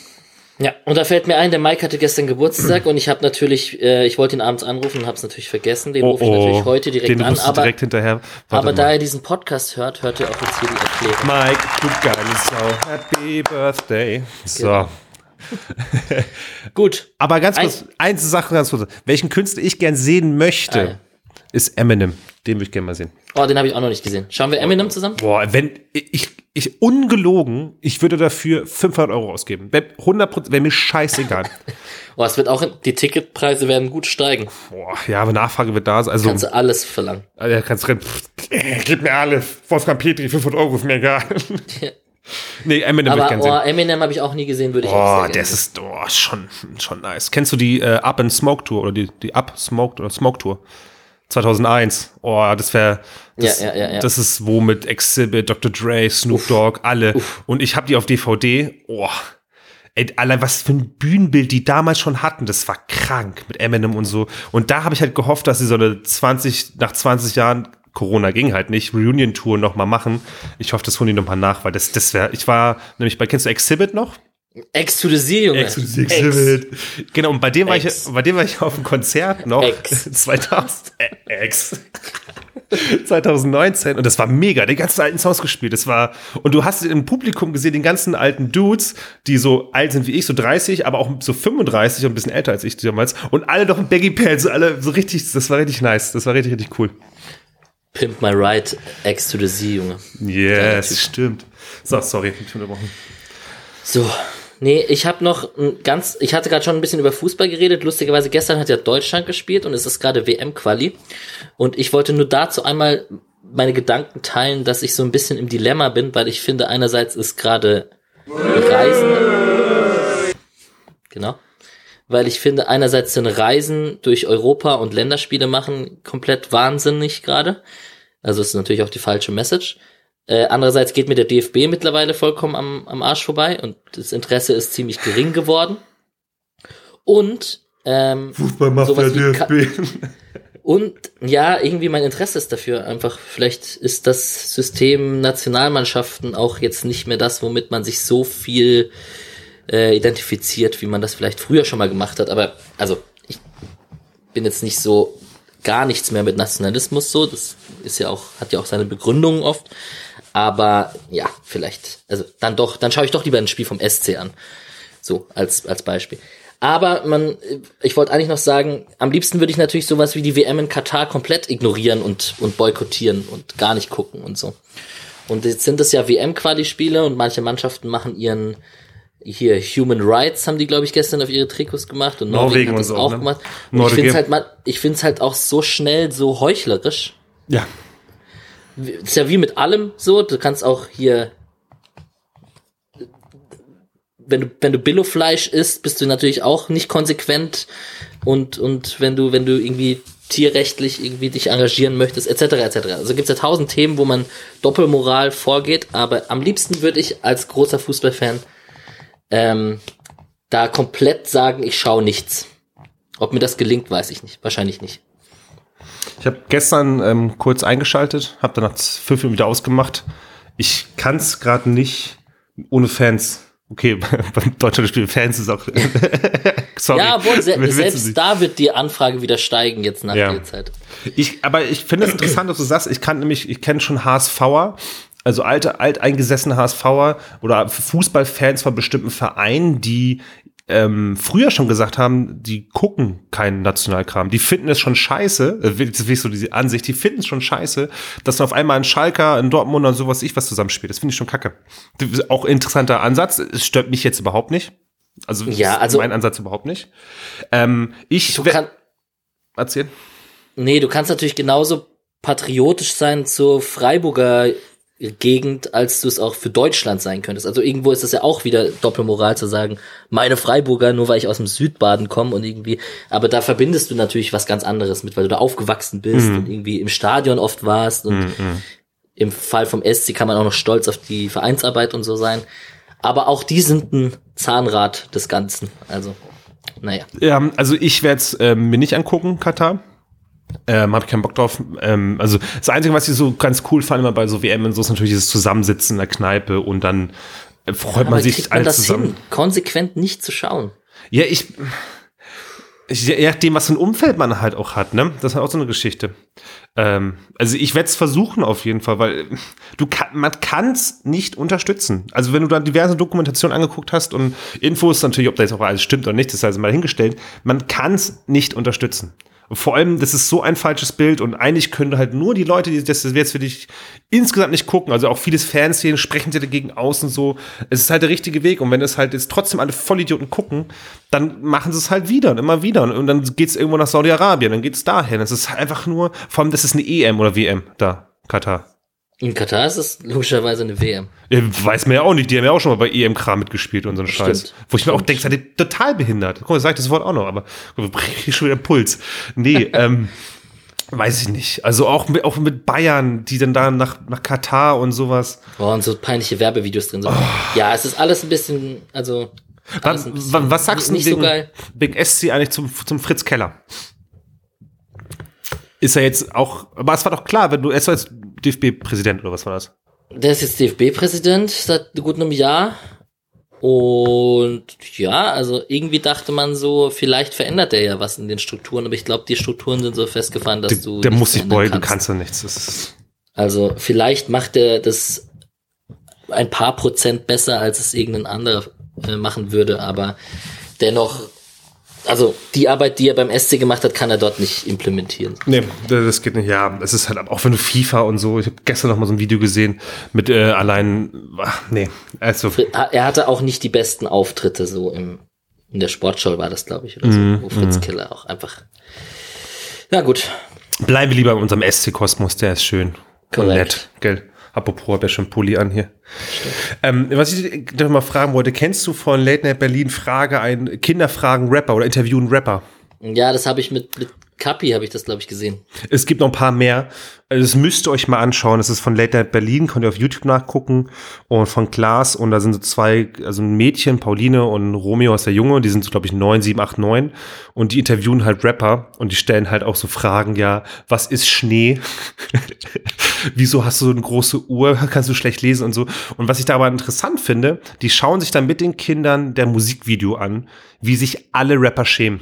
C: Ja, und da fällt mir ein, der Mike hatte gestern Geburtstag und ich habe natürlich, äh, ich wollte ihn abends anrufen und habe es natürlich vergessen. Den rufe ich natürlich heute direkt
B: Oh, den
C: an. Aber,
B: direkt hinterher. Warte
C: aber da er diesen Podcast hört, hört er auch jetzt hier die Erklärung.
B: Mike, du geile Sau. Happy Birthday. So.
C: Genau. *laughs* Gut.
B: Aber ganz
C: Ein-
B: kurz, eine Sache ganz kurz. Welchen Künstler ich gern sehen möchte,
C: Ah, ja.
B: ist Eminem. Den würde ich gerne mal sehen.
C: Oh, den habe ich auch noch nicht gesehen. Schauen wir Eminem zusammen?
B: Boah, wenn ich, ich ungelogen, ich würde dafür 500 Euro ausgeben. Wenn 100 Prozent, wäre mir scheißegal. *laughs*
C: Oh, es wird auch, die Ticketpreise werden gut steigen.
B: Boah, ja, aber Nachfrage wird da sein. Also,
C: Kannst du alles verlangen.
B: ja, kannst. Pff, äh, Gib mir alles. Wolfgang Petri, 500 Euro ist mir egal. *laughs* nee, Eminem ich
C: Aber
B: sehen.
C: oh, Eminem habe ich auch nie gesehen, würde ich gerne
B: das ist oh, schon, schon nice. Kennst du die äh, Up and Smoke Tour oder die, die Up Smoked oder Smoke Tour? 2001. Oh, das wäre das,
C: Ja, ja, ja,
B: das ist wo mit Exhibit, Dr. Dre, Snoop Dogg, alle. Und ich habe die auf DVD. Oh, ey, allein was für ein Bühnenbild die damals schon hatten, das war krank mit Eminem und so. Und da habe ich halt gehofft, dass sie so eine 20 nach 20 Jahren Corona ging halt nicht, Reunion Tour noch mal machen. Ich hoffe, das holen die noch mal nach, weil das das wäre ich war nämlich bei kennst du Exhibit noch?
C: X to the Z, Junge.
B: Ex Exhibit. Genau, und bei dem war ich,
C: Ex.
B: bei dem war ich auf dem Konzert noch.
C: Ex. *laughs*
B: 2000, äh, Ex. *laughs* 2019 und das war mega, die ganzen alten Songs gespielt. Das war, und du hast im Publikum gesehen, den ganzen alten Dudes, die so alt sind wie ich, so 30, aber auch so 35 und ein bisschen älter als ich damals. Und alle noch in Baggy Pants, alle so richtig, das war richtig nice. Das war richtig, richtig cool.
C: Pimp My Ride, X to the Z, Junge.
B: Yes, stimmt. So, sorry, ich bin unterbrochen.
C: So, nee, ich habe noch ein ganz, ich hatte gerade schon ein bisschen über Fußball geredet. Lustigerweise gestern hat ja Deutschland gespielt und es ist gerade WM-Quali. Und ich wollte nur dazu einmal meine Gedanken teilen, dass ich so ein bisschen im Dilemma bin, weil ich finde, einerseits ist gerade Reisen, genau, weil ich finde, einerseits sind Reisen durch Europa und Länderspiele machen komplett wahnsinnig gerade. Also ist natürlich auch die falsche Message. Äh, andererseits geht mir der DFB mittlerweile vollkommen am, am Arsch vorbei und das Interesse ist ziemlich gering geworden. Und ähm,
B: Fußball macht der
C: Ka-
B: DFB.
C: und ja, irgendwie mein Interesse ist dafür einfach. Vielleicht ist das System Nationalmannschaften auch jetzt nicht mehr das, womit man sich so viel äh, identifiziert, wie man das vielleicht früher schon mal gemacht hat. Aber also ich bin jetzt nicht so gar nichts mehr mit Nationalismus so. Das ist ja auch hat ja auch seine Begründungen oft. Aber ja, vielleicht also dann doch, dann schaue ich doch lieber ein Spiel vom SC an. So als als Beispiel. Aber man, ich wollte eigentlich noch sagen, am liebsten würde ich natürlich sowas wie die WM in Katar komplett ignorieren und, und boykottieren und gar nicht gucken und so. Und jetzt sind es ja WM-Quali-Spiele und manche Mannschaften machen ihren, hier Human Rights haben die, glaube ich, gestern auf ihre Trikots gemacht und Norwegen,
B: Norwegen
C: hat
B: und
C: das
B: so,
C: auch
B: ne?
C: gemacht. Und ich finde es halt, mal- ich finde es halt auch so schnell so heuchlerisch.
B: Ja.
C: Ist ja wie mit allem so, du kannst auch hier wenn du, wenn du Billofleisch isst, bist du natürlich auch nicht konsequent und, und wenn du, wenn du irgendwie tierrechtlich irgendwie dich engagieren möchtest, etc. etc. Also gibt es ja tausend Themen, wo man Doppelmoral vorgeht, aber am liebsten würde ich als großer Fußballfan ähm, da komplett sagen, ich schaue nichts. Ob mir das gelingt, weiß ich nicht. Wahrscheinlich nicht.
B: Ich habe gestern ähm, kurz eingeschaltet, habe dann nach fünf Minuten wieder ausgemacht. Ich kann es gerade nicht ohne Fans. Okay, *laughs* beim Deutschland Spiel Fans ist auch. *laughs*
C: Sorry. Ja, obwohl se selbst da wird die Anfrage wieder steigen jetzt nach ja. der Zeit.
B: Ich, aber ich finde es interessant, dass du sagst, ich kann nämlich, ich kenne schon HSVer, also alte, alteingesessene HSVer oder Fußballfans von bestimmten Vereinen, die ähm, früher schon gesagt haben, die gucken keinen Nationalkram. Die finden es schon scheiße, äh, das ist so diese Ansicht, die finden es schon scheiße, dass dann auf einmal ein Schalker, ein Dortmund und sowas ich was zusammenspielt. Das finde ich schon kacke. Auch interessanter Ansatz. Es stört mich jetzt überhaupt nicht. Also,
C: ja, also
B: mein Ansatz überhaupt nicht. Ähm, ich
C: kann,
B: erzählen.
C: Nee, du kannst natürlich genauso patriotisch sein zur Freiburger Gegend, als du es auch für Deutschland sein könntest. Also irgendwo ist das ja auch wieder Doppelmoral zu sagen, meine Freiburger, nur weil ich aus dem Südbaden komme und irgendwie, aber da verbindest du natürlich was ganz anderes mit, weil du da aufgewachsen bist mhm. und irgendwie im Stadion oft warst und mhm. im Fall vom SC kann man auch noch stolz auf die Vereinsarbeit und so sein. Aber auch die sind ein Zahnrad des Ganzen. Also, naja.
B: Ja, also ich werde es äh, mir nicht angucken, Katar. Ähm, habe ich keinen Bock drauf. Ähm, also das Einzige, was ich so ganz cool fand immer bei so WM und so, ist natürlich dieses Zusammensitzen in der Kneipe und dann äh, freut ja, man sich
C: alle zusammen. Hin, konsequent nicht zu schauen.
B: Ja, ich, ich je nachdem, was für ein Umfeld man halt auch hat, ne? Das ist halt auch so eine Geschichte. Ähm, also ich werde es versuchen auf jeden Fall, weil du kann, man kann es nicht unterstützen. Also wenn du da diverse Dokumentationen angeguckt hast und Infos natürlich, ob da jetzt auch alles stimmt oder nicht, das ist also mal hingestellt, man kann es nicht unterstützen. Vor allem, das ist so ein falsches Bild und eigentlich können halt nur die Leute, die das jetzt für dich insgesamt nicht gucken, also auch vieles Fanszenen sprechen sie dagegen aus und so. Es ist halt der richtige Weg und wenn es halt jetzt trotzdem alle Vollidioten gucken, dann machen sie es halt wieder und immer wieder und dann geht es irgendwo nach Saudi-Arabien, dann geht es dahin. Es ist einfach nur, vor allem, das ist eine EM oder WM da, Katar.
C: In Katar ist es logischerweise eine WM.
B: Ja, weiß man ja auch nicht. Die haben ja auch schon mal bei EM-Kram mitgespielt und so einen Scheiß. Wo ich mir auch denke, seid ihr total behindert. Guck mal, sag ich das Wort auch noch, aber *laughs* ich schon wieder Puls. Nee, *laughs* ähm, weiß ich nicht. Also auch mit, auch mit Bayern, die dann da nach, nach Katar und sowas.
C: Oh, und so peinliche Werbevideos drin sind. Oh. Ja, es ist alles ein bisschen, also.
B: Was, bisschen, was sagst du nicht wegen, so geil. wegen SC eigentlich zum, zum Fritz Keller? Ist er jetzt auch, aber es war doch klar, wenn du, er ist jetzt DFB-Präsident oder was war das?
C: Der ist jetzt DFB-Präsident seit gut einem Jahr. Und ja, also irgendwie dachte man so, vielleicht verändert er ja was in den Strukturen, aber ich glaube, die Strukturen sind so festgefahren, dass
B: du. Der muss sich beugen, du kannst ja nichts.
C: also vielleicht macht er das ein paar Prozent besser, als es irgendein anderer äh, machen würde, aber dennoch also die Arbeit, die er beim SC gemacht hat, kann er dort nicht implementieren.
B: Nee, das geht nicht. Ja, es ist halt auch wenn du FIFA und so, ich habe gestern noch mal so ein Video gesehen mit äh, allein, ach, nee, also.
C: Er hatte auch nicht die besten Auftritte so im, in der Sportschau war das, glaube ich, oder so, mm, wo Fritz mm. Keller auch einfach. Na gut.
B: Bleiben wir lieber in unserem SC-Kosmos, der ist schön. Korrekt. Und nett, gell? Apropos, habe ja schon Pulli an hier. Ähm, was ich noch mal fragen wollte, kennst du von Late Night Berlin Frage ein Kinderfragen Rapper oder interviewen Rapper?
C: Ja, das habe ich mit, mit Kapi habe ich das, glaube ich, gesehen.
B: Es gibt noch ein paar mehr. Das müsst ihr euch mal anschauen. Das ist von Late Night Berlin, könnt ihr auf YouTube nachgucken. Und von Klaas. Und da sind so zwei, also ein Mädchen, Pauline und Romeo ist der Junge. Die sind so, glaube ich, neun, sieben, acht, neun. Und die interviewen halt Rapper. Und die stellen halt auch so Fragen, ja, was ist Schnee? *laughs* Wieso hast du so eine große Uhr? *laughs* Kannst du schlecht lesen und so. Und was ich da aber interessant finde, die schauen sich dann mit den Kindern der Musikvideo an, wie sich alle Rapper schämen.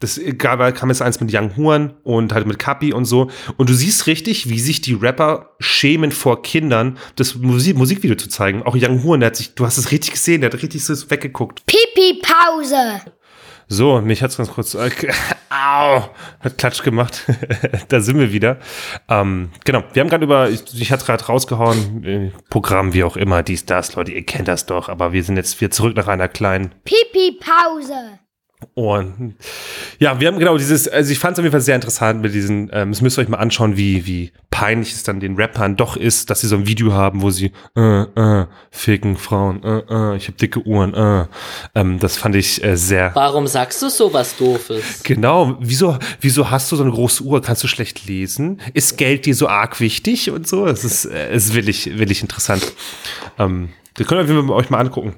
B: Das gab, kam jetzt eins mit Young Huan und halt mit Kapi und so. Und du siehst richtig, wie sich die Rapper schämen vor Kindern, das Musik Musikvideo zu zeigen. Auch Young Huan, der hat sich, du hast es richtig gesehen, der hat richtig so weggeguckt.
A: Pipi Pause.
B: So, mich hat's ganz kurz, äh, *laughs* au, hat Klatsch gemacht. *laughs* da sind wir wieder. Ähm, genau, wir haben gerade über, ich, ich hatte gerade rausgehauen, äh, Programm wie auch immer, dies, das, Leute, ihr kennt das doch, aber wir sind jetzt wieder zurück nach einer kleinen
A: Pipi Pause.
B: Und ja, wir haben genau dieses, also ich fand es auf jeden Fall sehr interessant mit diesen, ähm, das müsst ihr euch mal anschauen, wie, wie peinlich es dann den Rappern doch ist, dass sie so ein Video haben, wo sie, äh, äh, ficken Frauen, äh, äh, ich habe dicke Uhren, äh. Ähm, das fand ich äh, sehr.
C: Warum sagst du sowas Doofes?
B: Genau, wieso, wieso hast du so eine große Uhr? Kannst du schlecht lesen? Ist Geld dir so arg wichtig und so? Das ist, äh, ist wirklich, wirklich interessant. Ähm, das könnt ihr euch mal angucken.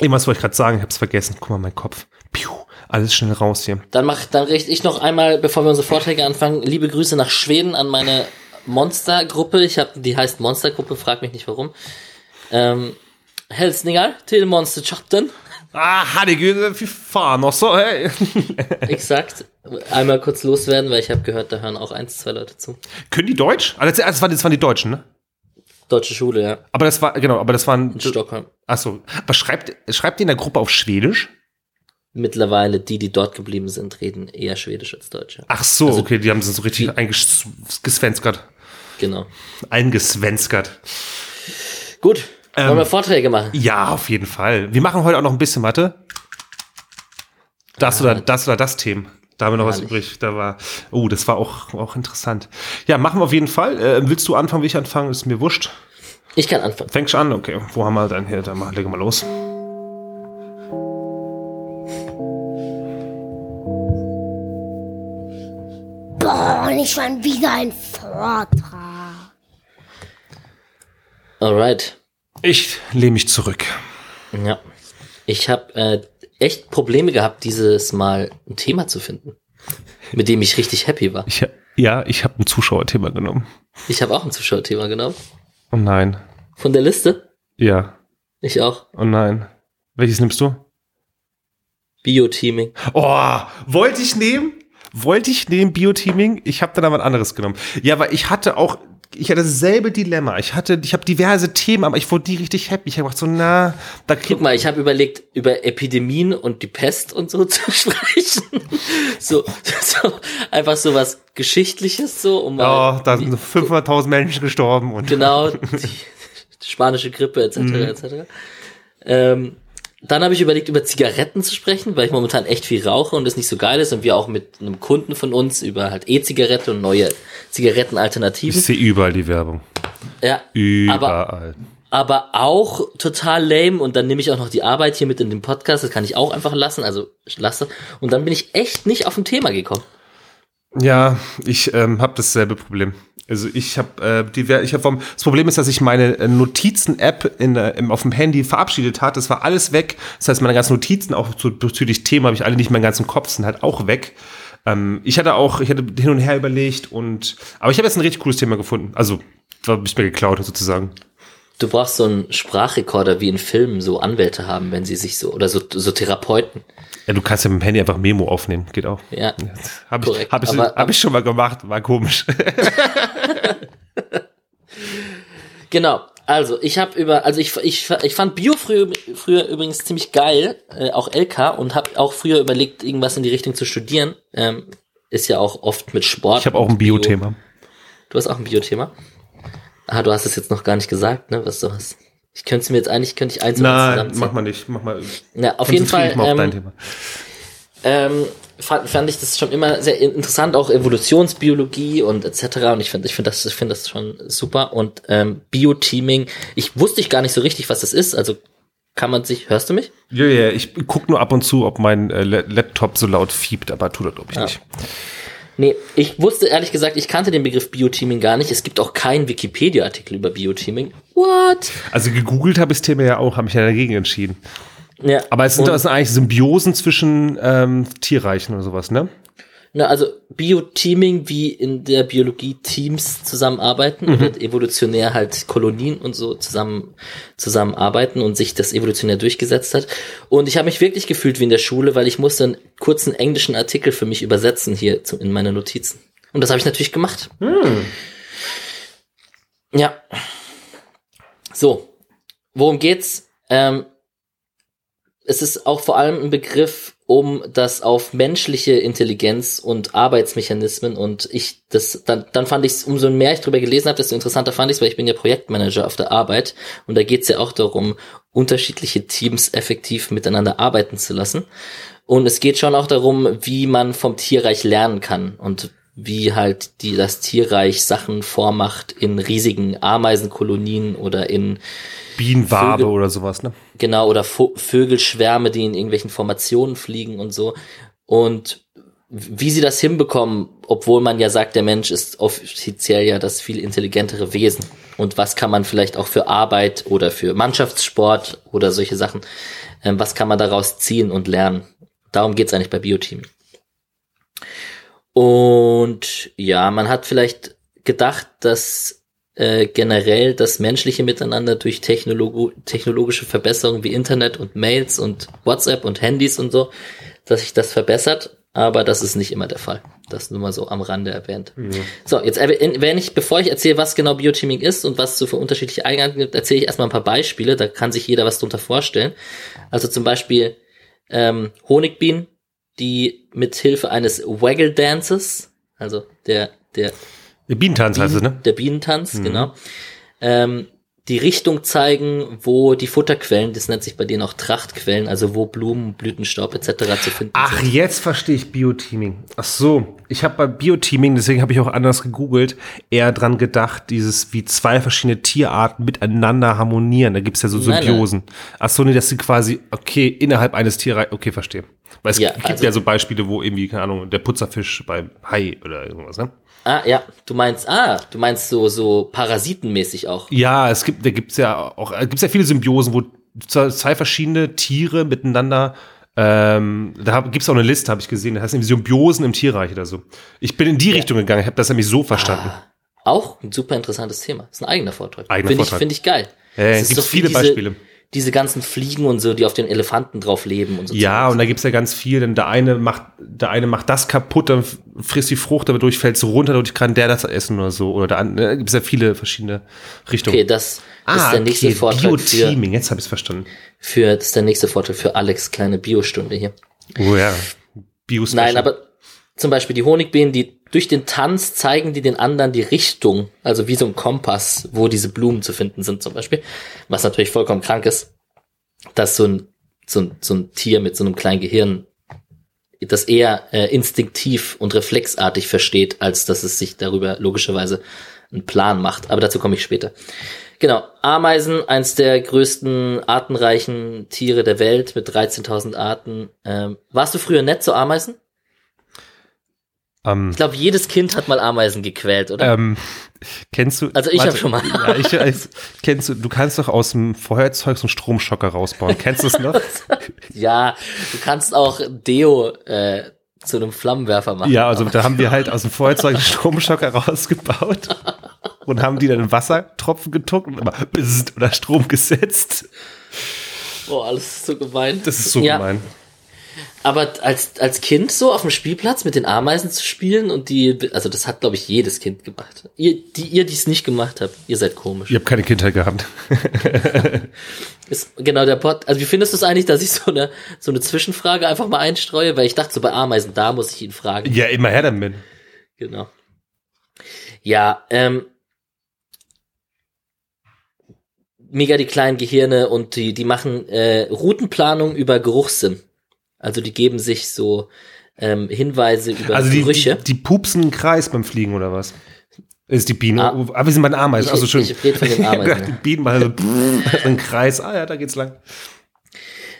B: Irgendwas wollte ich gerade sagen, ich habe es vergessen. Guck mal, mein Kopf. Piu, alles schnell raus hier.
C: Dann mach, dann richte ich noch einmal, bevor wir unsere Vorträge anfangen, liebe Grüße nach Schweden an meine Monstergruppe. Ich habe, die heißt Monstergruppe, frag mich nicht warum. Ähm, Hälsningar till Monsterchatten.
B: Ah, herregud, fy faen også. Hey. *laughs*
C: Exakt. Einmal kurz loswerden, weil ich habe gehört, da hören auch eins, zwei Leute zu.
B: Können die Deutsch? Ah, das, waren, das waren die Deutschen, ne?
C: Deutsche Schule, ja.
B: Aber das war, genau, aber das waren.
C: In Stockholm.
B: Achso. Was schreibt, schreibt die in der Gruppe auf Schwedisch?
C: Mittlerweile, die, die dort geblieben sind, reden eher Schwedisch als Deutsch. ja.
B: Ach so,
C: Also-
B: okay, die haben sie so richtig eingesvenskert.
C: Genau.
B: Eingesvenskert.
C: Gut.
B: Ähm,
C: Wollen wir Vorträge machen?
B: Ja, auf jeden Fall. Wir machen heute auch noch ein bisschen Mathe. Das oder das oder das Themen. Da haben wir noch was übrig. Da war, oh, das war auch, auch interessant. Ja, machen wir auf jeden Fall. Äh, willst du anfangen, will ich anfangen? Ist mir wurscht.
C: Ich kann anfangen.
B: Fängst du an? Okay. Wo haben wir dann hier? Dann legen wir mal los.
A: Boah, nicht schon wieder ein Vortrag.
C: Alright.
B: Ich lehne mich zurück.
C: Ja. Ich habe äh, echt Probleme gehabt, dieses Mal ein Thema zu finden, mit dem ich richtig happy war.
B: Ich, ja, ich habe ein Zuschauerthema genommen.
C: Ich habe auch ein Zuschauerthema genommen.
B: Oh nein.
C: Von der Liste?
B: Ja.
C: Ich auch.
B: Oh nein. Welches nimmst du?
C: Bioteaming.
B: Oh, wollte ich nehmen? Wollte ich nehmen Bioteaming? Ich habe dann aber ein anderes genommen. Ja, weil ich hatte auch, ich hatte dasselbe Dilemma. Ich hatte, ich habe diverse Themen, aber ich wurde die richtig happy. Ich habe gedacht so, na, da
C: Guck mal, ich habe überlegt, über Epidemien und die Pest und so *laughs* zu sprechen. so, so einfach so was Geschichtliches, so, um mal
B: Oh, da sind 500.000 Menschen gestorben und
C: genau *laughs* die spanische Grippe etc. etc. Ähm, dann habe ich überlegt, über Zigaretten zu sprechen, weil ich momentan echt viel rauche und das nicht so geil ist und wir auch mit einem Kunden von uns über halt E-Zigarette und neue
B: ich
C: Zigarettenalternativen.
B: sehe überall die Werbung.
C: Ja,
B: Überall.
C: aber auch total lame und dann nehme ich auch noch die Arbeit hier mit in den Podcast, das kann ich auch einfach lassen, also ich lasse. Und dann bin ich echt nicht auf ein Thema gekommen.
B: Ja, ich ähm, habe dasselbe Problem. Also ich habe äh, die ich habe vom das Problem ist, dass ich meine äh, Notizen-App in im, auf dem Handy verabschiedet hat. Das war alles weg. Das heißt, meine ganzen Notizen auch zu, bezüglich Thema habe ich alle nicht mehr im ganzen Kopf sind halt auch weg. Ähm, ich hatte auch ich hatte hin und her überlegt und aber ich habe jetzt ein richtig cooles Thema gefunden. Also habe ich mir geklaut sozusagen.
C: Du brauchst so einen Sprachrekorder wie in Filmen so Anwälte haben, wenn sie sich so oder so so Therapeuten.
B: Ja, du kannst ja mit dem Handy einfach Memo aufnehmen, geht auch.
C: Ja.
B: Habe ich, hab ich,
C: aber-
B: hab ich schon mal gemacht, war komisch. *laughs*
C: Genau. Also, ich habe über, also ich, ich, ich fand Bio früher, früher übrigens ziemlich geil, äh, auch LK, und habe auch früher überlegt, irgendwas in die Richtung zu studieren. Ähm, ist ja auch oft mit Sport.
B: Ich habe auch ein
C: und Bio-
B: Bio-Thema.
C: Du hast auch ein Bio-Thema. Ah, du hast es jetzt noch gar nicht gesagt, ne, was du hast. Ich könnte es mir jetzt eigentlich, könnte ich eins
B: Nein, mach mal nicht. Mach mal.
C: Ja, auf jeden Fall
B: dich mal auf dein
C: ähm,
B: Thema.
C: ähm, fand, fand ich das schon immer sehr interessant, auch Evolutionsbiologie und etc. Und ich finde, ich finde das, ich finde das schon super. Und ähm, Bioteaming, ich wusste ich gar nicht so richtig, was das ist. Also kann man sich, hörst du mich?
B: Ja, ja, ich guck nur ab und zu, ob mein äh, La- Laptop so laut fiebt, aber tut er, glaube ich,
C: Ja.
B: nicht.
C: Nee, ich wusste ehrlich gesagt, ich kannte den Begriff Bioteaming gar nicht. Es gibt auch keinen Wikipedia-Artikel über Bioteaming. What?
B: Also gegoogelt habe ich das Thema ja auch, habe mich ja dagegen entschieden.
C: Ja.
B: Aber es sind, das sind eigentlich Symbiosen zwischen ähm, Tierreichen oder sowas, ne?
C: Na, also Bioteaming, wie in der Biologie Teams zusammenarbeiten oder evolutionär halt Kolonien und so zusammen zusammenarbeiten und sich das evolutionär durchgesetzt hat. Und ich habe mich wirklich gefühlt wie in der Schule, weil ich musste einen kurzen englischen Artikel für mich übersetzen hier zu, in meine Notizen. Und das habe ich natürlich gemacht. Ja. So, worum geht's? Ähm, es ist auch vor allem ein Begriff, um das auf menschliche Intelligenz und Arbeitsmechanismen und ich das dann dann fand ich es umso mehr ich drüber gelesen habe, desto interessanter fand ich es, weil ich bin ja Projektmanager auf der Arbeit und da geht es ja auch darum, unterschiedliche Teams effektiv miteinander arbeiten zu lassen Und es geht schon auch darum, wie man vom Tierreich lernen kann und wie halt die, das Tierreich Sachen vormacht in riesigen Ameisenkolonien oder in
B: Bienenwabe oder sowas, ne?
C: Genau, oder Vo Vögelschwärme, die in irgendwelchen Formationen fliegen und so. Und wie sie das hinbekommen, obwohl man ja sagt, der Mensch ist offiziell ja das viel intelligentere Wesen. Und was kann man vielleicht auch für Arbeit oder für Mannschaftssport oder solche Sachen, ähm, was kann man daraus ziehen und lernen? Darum geht's eigentlich bei Bioteaming. Und ja, man hat vielleicht gedacht, dass äh, generell das menschliche Miteinander durch Technologo technologische Verbesserungen wie Internet und Mails und WhatsApp und Handys und so, dass sich das verbessert, aber das ist nicht immer der Fall. Das nur mal so am Rande erwähnt. So, jetzt wenn ich, bevor ich erzähle, was genau Bioteaming ist und was es so für unterschiedliche Eigenarten gibt, erzähle ich erstmal ein paar Beispiele, da kann sich jeder was drunter vorstellen. Also zum Beispiel ähm, Honigbienen, die mit Hilfe eines Waggle Dances, also der, der
B: Bienentanz heißt es, ne?
C: der Bienentanz, genau. Ähm, die Richtung zeigen, wo die Futterquellen, das nennt sich bei denen auch Trachtquellen, also wo Blumen, Blütenstaub etc. zu finden
B: Ach,
C: sind.
B: jetzt verstehe ich Bioteaming. Ach so, ich habe bei Bioteaming, deswegen habe ich auch anders gegoogelt, eher dran gedacht, dieses wie zwei verschiedene Tierarten miteinander harmonieren. Da gibt's ja so
C: Nein, nein.
B: Symbiosen. Ach so, nee, dass sie quasi, okay, innerhalb eines Tierreichs, okay, verstehe. Weil es
C: Ja,
B: gibt
C: also-
B: ja so Beispiele, wo irgendwie, keine Ahnung, der Putzerfisch beim Hai oder irgendwas, ne?
C: Ah, ja, du meinst, ah, du meinst so, so parasitenmäßig auch.
B: Ja, es gibt, da gibt's ja auch, es gibt ja viele Symbiosen, wo zwei verschiedene Tiere miteinander, ähm, da hab, gibt's auch eine Liste, habe ich gesehen, da heißt irgendwie Symbiosen im Tierreich oder so. Ich bin in die Richtung gegangen, habe das nämlich so verstanden.
C: Auch ein super interessantes Thema. ist ein eigener Vortrag.
B: Eigener
C: Finde ich,
B: Vortrag.
C: finde ich geil.
B: Äh, gibt's
C: wie
B: viele
C: diese,
B: Beispiele.
C: Diese ganzen Fliegen und so, die auf den Elefanten drauf leben und so.
B: Ja,
C: Zeugs.
B: und da gibt's ja ganz viel, denn der eine macht, der eine macht das kaputt, dann frisst die Frucht, dadurch fällt so runter, dadurch kann der das essen oder so. Oder der andere, da gibt's ja viele verschiedene Richtungen.
C: Okay, das ist der nächste Vortrag für,
B: Bioteaming, jetzt habe ich's verstanden.
C: für, das ist der nächste Vortrag für Alex kleine Biostunde hier.
B: Oh ja. bio
C: Nein, aber zum Beispiel die Honigbienen, die durch den Tanz zeigen die den anderen die Richtung, also wie so ein Kompass, wo diese Blumen zu finden sind zum Beispiel, was natürlich vollkommen krank ist, dass so ein, so ein, so ein Tier mit so einem kleinen Gehirn das eher äh, instinktiv und reflexartig versteht, als dass es sich darüber logischerweise einen Plan macht. Aber dazu komme ich später. Genau, Ameisen, eins der größten artenreichen Tiere der Welt mit 13.000 Arten. Ähm, warst du früher nett zu Ameisen?
B: Ähm,
C: Ich glaube, jedes Kind hat mal Ameisen gequält, oder?
B: ähm, kennst du?
C: Also ich hab schon mal.
B: Ja, ich, ich, kennst du? Du kannst doch aus dem Feuerzeug so einen Stromschocker rausbauen. Kennst du es noch? *laughs*
C: Ja, du kannst auch Deo äh, zu einem Flammenwerfer machen.
B: Ja, also da haben wir halt aus dem Feuerzeug einen Stromschocker rausgebaut *laughs* und haben die dann in Wassertropfen getuckt und immer bzzzt oder Strom gesetzt.
C: Oh, alles ist so gemein.
B: Das ist so
C: ja,
B: gemein.
C: Aber als, als Kind so auf dem Spielplatz mit den Ameisen zu spielen und die, also das hat, glaube ich, jedes Kind gemacht. Ihr, die ihr dies nicht gemacht habt, ihr seid komisch.
B: Ich habe keine Kindheit gehabt. *laughs*
C: Ist genau der Pod. Also wie findest du es eigentlich, dass ich so eine, so eine Zwischenfrage einfach mal einstreue? Weil ich dachte so bei Ameisen, da muss ich ihn fragen.
B: Ja, immer her damit.
C: Genau. Ja, ähm, mega die kleinen Gehirne und die, die machen äh, Routenplanung über Geruchssinn. Also die geben sich so ähm, Hinweise über
B: Also die,
C: Gerüche.
B: die, die pupsen einen Kreis beim Fliegen oder was? Ist die Biene.
C: Ah.
B: Aber wir sind bei den Ameisen.
C: Ich-
B: also schön.
C: ich rede von den *laughs* Ameisen,
B: die. Bienen machen so einen Kreis. Ah ja, da geht's lang.